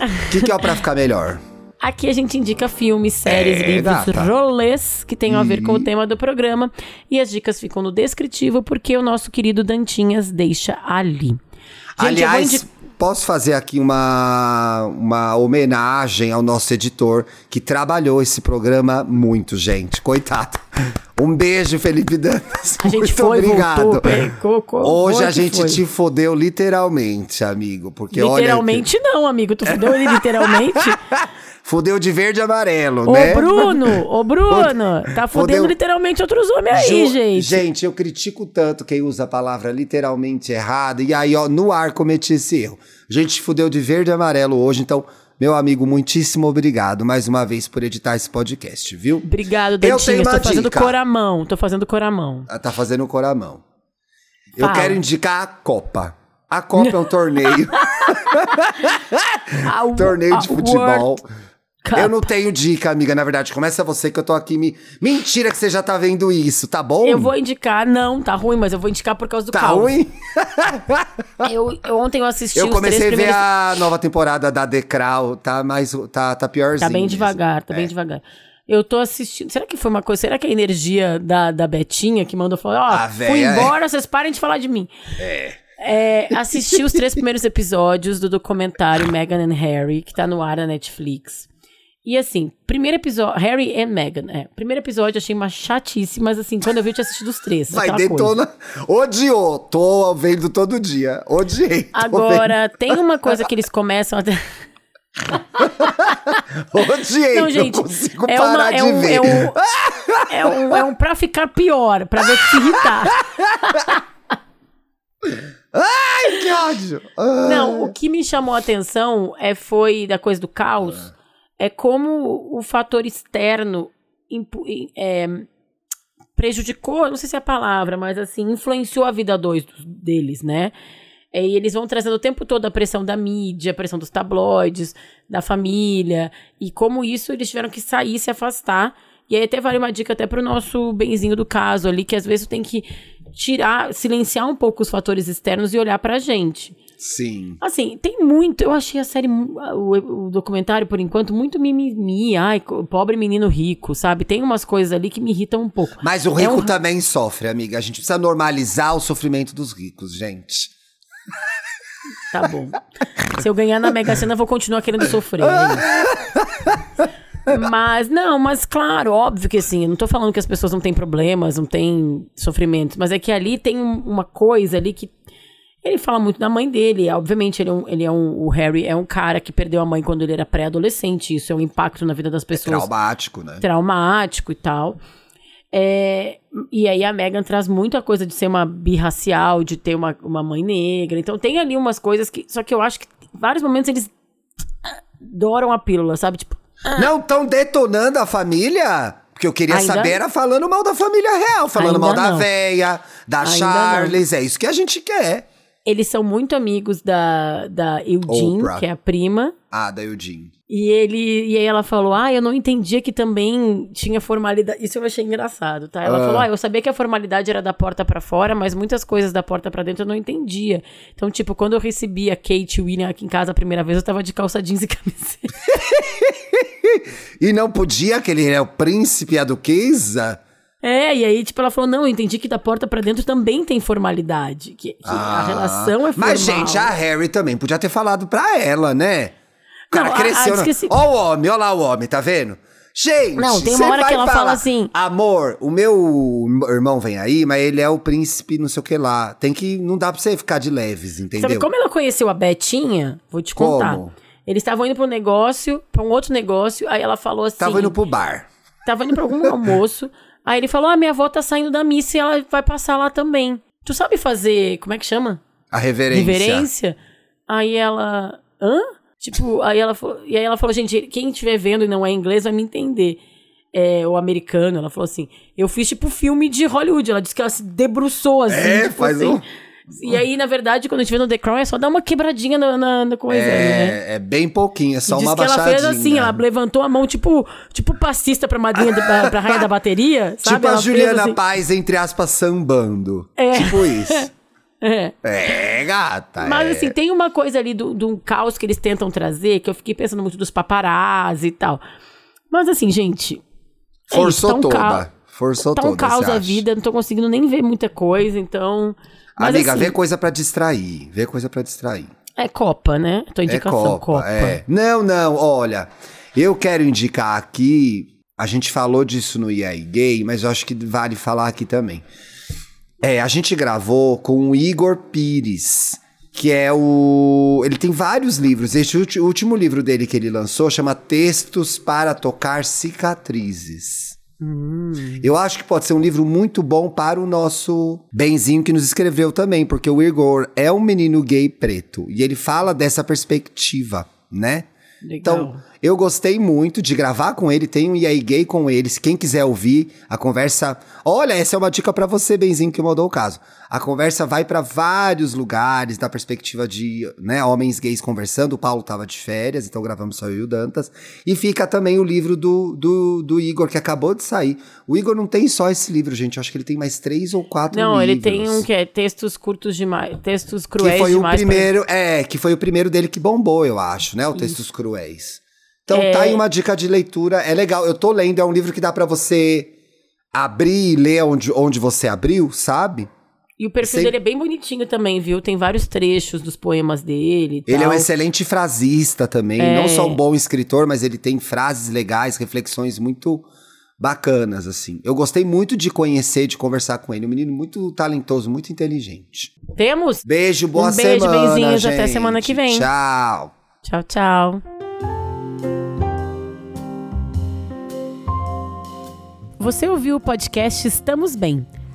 O que, que é o pra ficar melhor? Aqui a gente indica filmes, séries, É, livros, gata. rolês que tenham a ver com o tema do programa. E as dicas ficam no descritivo, porque o nosso querido Dantinhas deixa ali. Gente, Aliás, posso fazer aqui uma, uma homenagem ao nosso editor que trabalhou esse programa muito, gente. Coitado. Um beijo, Felipe Dantas. A gente muito foi, obrigado. voltou, pegou, co- Hoje a gente foi. te fodeu literalmente, amigo. Porque olha. Literalmente não, amigo. Tu fudeu ele literalmente? Fudeu de verde e amarelo, Ô, né? Bruno! Ô, Bruno! Tá fudendo Fudeu. literalmente outros homens aí, Ju- gente. Gente, eu critico tanto quem usa a palavra literalmente errada. E aí, ó, no ar cometi esse erro. A gente fudeu de verde e amarelo hoje, então, meu amigo, muitíssimo obrigado mais uma vez por editar esse podcast, viu? Obrigado, Eu tenho Tô fazendo dica. coramão. Tô fazendo coramão. Ah, Tá fazendo coramão. Eu quero indicar a Copa. A Copa é um torneio, torneio de futebol. World Cup. Eu não tenho dica, amiga. Na verdade, começa você que eu tô aqui me. Mentira que você já tá vendo isso, tá bom? Eu vou indicar, não, tá ruim, mas eu vou indicar por causa do Tá caos. ruim? Eu, eu- ontem eu assisti Eu comecei a ver primeiros... a nova temporada da Decral, tá mais tá, tá piorzinho. Tá bem mesmo. devagar, tá bem devagar. Eu tô assistindo. Será que foi uma coisa? Será que é a energia da, da Betinha que mandou falar, ó, A fui é- embora, vocês parem de falar de mim. É. assisti os três primeiros episódios do documentário Meghan and Harry, que tá no ar na Netflix. E assim, primeiro episódio. Harry e Meghan, é. Primeiro episódio eu achei uma chatice, mas assim, quando eu vi, eu tinha assistido os três. Vai, aquela coisa. detona. Odiou. Tô vendo todo dia. Odiei. Agora, tem uma coisa que eles começam a. vendo. Odiei. Não, Não, gente, consigo é, parar uma, é, de um, ver. é, um, é, um, é um pra ficar pior, pra ver se irritar. Ai, que ódio. Ah. Não, o que me chamou a atenção é, foi da coisa do caos, é como o fator externo é, prejudicou, não sei se é a palavra, mas assim, influenciou a vida dois deles, né? É, E eles vão trazendo o tempo todo a pressão da mídia, a pressão dos tabloides, da família, e como isso eles tiveram que sair, se afastar. E aí até vale uma dica até pro nosso benzinho do caso ali, que às vezes tem que tirar, silenciar um pouco os fatores externos e olhar pra gente. Sim. Assim, tem muito. Eu achei a série, o, o documentário, por enquanto, muito mimimi. Ai, pobre menino rico, sabe? Tem umas coisas ali que me irritam um pouco. Mas o É rico um- também sofre, amiga. A gente precisa normalizar o sofrimento dos ricos, gente. Tá bom. Se eu ganhar na Mega Sena, eu vou continuar querendo sofrer. é. Mas, não, mas claro, óbvio que assim, eu não tô falando que as pessoas não têm problemas, não têm sofrimentos, mas é que ali tem um- uma coisa ali que. Ele fala muito da mãe dele. Obviamente, ele é, um, ele é um. O Harry é um cara que perdeu a mãe quando ele era pré-adolescente. Isso é um impacto na vida das pessoas. Traumático, né? traumático e tal. É, e aí a Megan traz muita coisa de ser uma birracial, de ter uma, uma mãe negra. Então tem ali umas coisas que. Só que eu acho que em vários momentos eles adoram a pílula, sabe? Tipo, Não estão detonando a família? Porque eu queria Ainda- saber era falando mal da família real, falando Ainda mal da não. véia, da Ainda Charles. É isso que a gente quer. Eles são muito amigos da, da Eugene, Oprah. que é a prima. Ah, da Eugene. E ele e aí ela falou: "Ah, eu não entendia que também tinha formalidade". Isso eu achei engraçado, tá? Ela Ah. falou: "Ah, eu sabia que a formalidade era da porta pra fora, mas muitas coisas da porta pra dentro eu não entendia". Então, tipo, quando eu recebi a Kate e o William aqui em casa a primeira vez, eu tava de calça jeans e camiseta. E não podia, que ele é o príncipe e a duquesa? É, e aí, tipo, ela falou: "Não, eu entendi que da porta pra dentro também tem formalidade, que, que a Ah. relação é formal". Mas, gente, a Harry também podia ter falado pra ela, né? O cara Não, a- cresceu. a- Ó o homem, ó lá o homem, tá vendo? Gente, Não, tem uma hora que ela falar, fala assim- Amor, o meu irmão vem aí, mas ele é o príncipe não sei o que lá. Tem que. Não dá pra você ficar de leves, entendeu? Sabe como ela conheceu a Betinha? Vou te contar. Como? Eles estavam indo pra um negócio, pra um outro negócio, aí ela falou assim. Tava indo pro bar. Tava indo pra algum almoço. Aí ele falou: Ah, minha avó tá saindo da missa e ela vai passar lá também. Tu sabe fazer. Como é que chama? A reverência. Reverência? Aí ela. Hã? Tipo, aí ela falou. E aí ela falou, gente, quem estiver vendo e não é inglês vai me entender. É, o americano, ela falou assim: eu fiz tipo filme de Hollywood. Ela disse que ela se debruçou assim. É, tipo faz assim. um- E aí, na verdade, quando a gente vê no The Crown, é só dar uma quebradinha na, na, na coisa, né? É, é bem pouquinho, é só Diz uma que ela fez assim, ela levantou a mão, tipo, tipo passista pra madrinha, da- pra, pra rainha da bateria, sabe? Tipo a Ela fez Juliana assim. Paz, entre aspas, sambando. É. Tipo isso. É. É, gata. Mas é. assim, tem uma coisa ali do, do caos que eles tentam trazer, que eu fiquei pensando muito dos paparazzi e tal. Mas assim, gente. é isso, Forçou tá um toda. ca- Forçou Tá toda. um caos a vida, não tô conseguindo nem ver muita coisa, então. Mas, Amiga, assim, vê coisa pra distrair. Vê coisa pra distrair. É Copa, né? Tua É indicação, Copa, é. Não, não, olha. Eu quero indicar aqui. A gente falou disso no EA Gay, mas eu acho que vale falar aqui também. É, a gente gravou com o Igor Pires, que é o. Ele tem vários livros. Este último livro dele que ele lançou chama Textos para Tocar Cicatrizes. Eu acho que pode ser um livro muito bom para o nosso Benzinho que nos escreveu também, porque o Igor é um menino gay preto e ele fala dessa perspectiva, né? Legal. Então, eu gostei muito de gravar com ele, tem um EA Gay com ele. Se quem quiser ouvir a conversa. Olha, essa é uma dica pra você, Benzinho, que mandou o caso. A conversa vai pra vários lugares, da perspectiva de né, homens gays conversando. O Paulo tava de férias, então gravamos só eu e o Dantas. E fica também o livro do, do, do Igor, que acabou de sair. O Igor não tem só esse livro, gente. Eu acho que ele tem mais três ou quatro Não, livros. ele tem um que é textos curtos demais, textos cruéis Que foi o demais. pra- primeiro, é, que foi o primeiro dele que bombou, eu acho, né? O Textos Cruéis. Então É. tá aí uma dica de leitura, é legal. Eu tô lendo, é um livro que dá pra você abrir e ler onde, onde você abriu, sabe? E o perfil Sei- dele é bem bonitinho também, viu? Tem vários trechos dos poemas dele Ele é um excelente frasista também, É. não só um bom escritor, mas ele tem frases legais, reflexões muito bacanas, assim. Eu gostei muito de conhecer, de conversar com ele. Um menino muito talentoso, muito inteligente. Temos? Beijo, boa Um beijo, semana, benzinhos, até gente. semana que vem. Tchau. Tchau, tchau. Você ouviu o podcast Estamos Bem?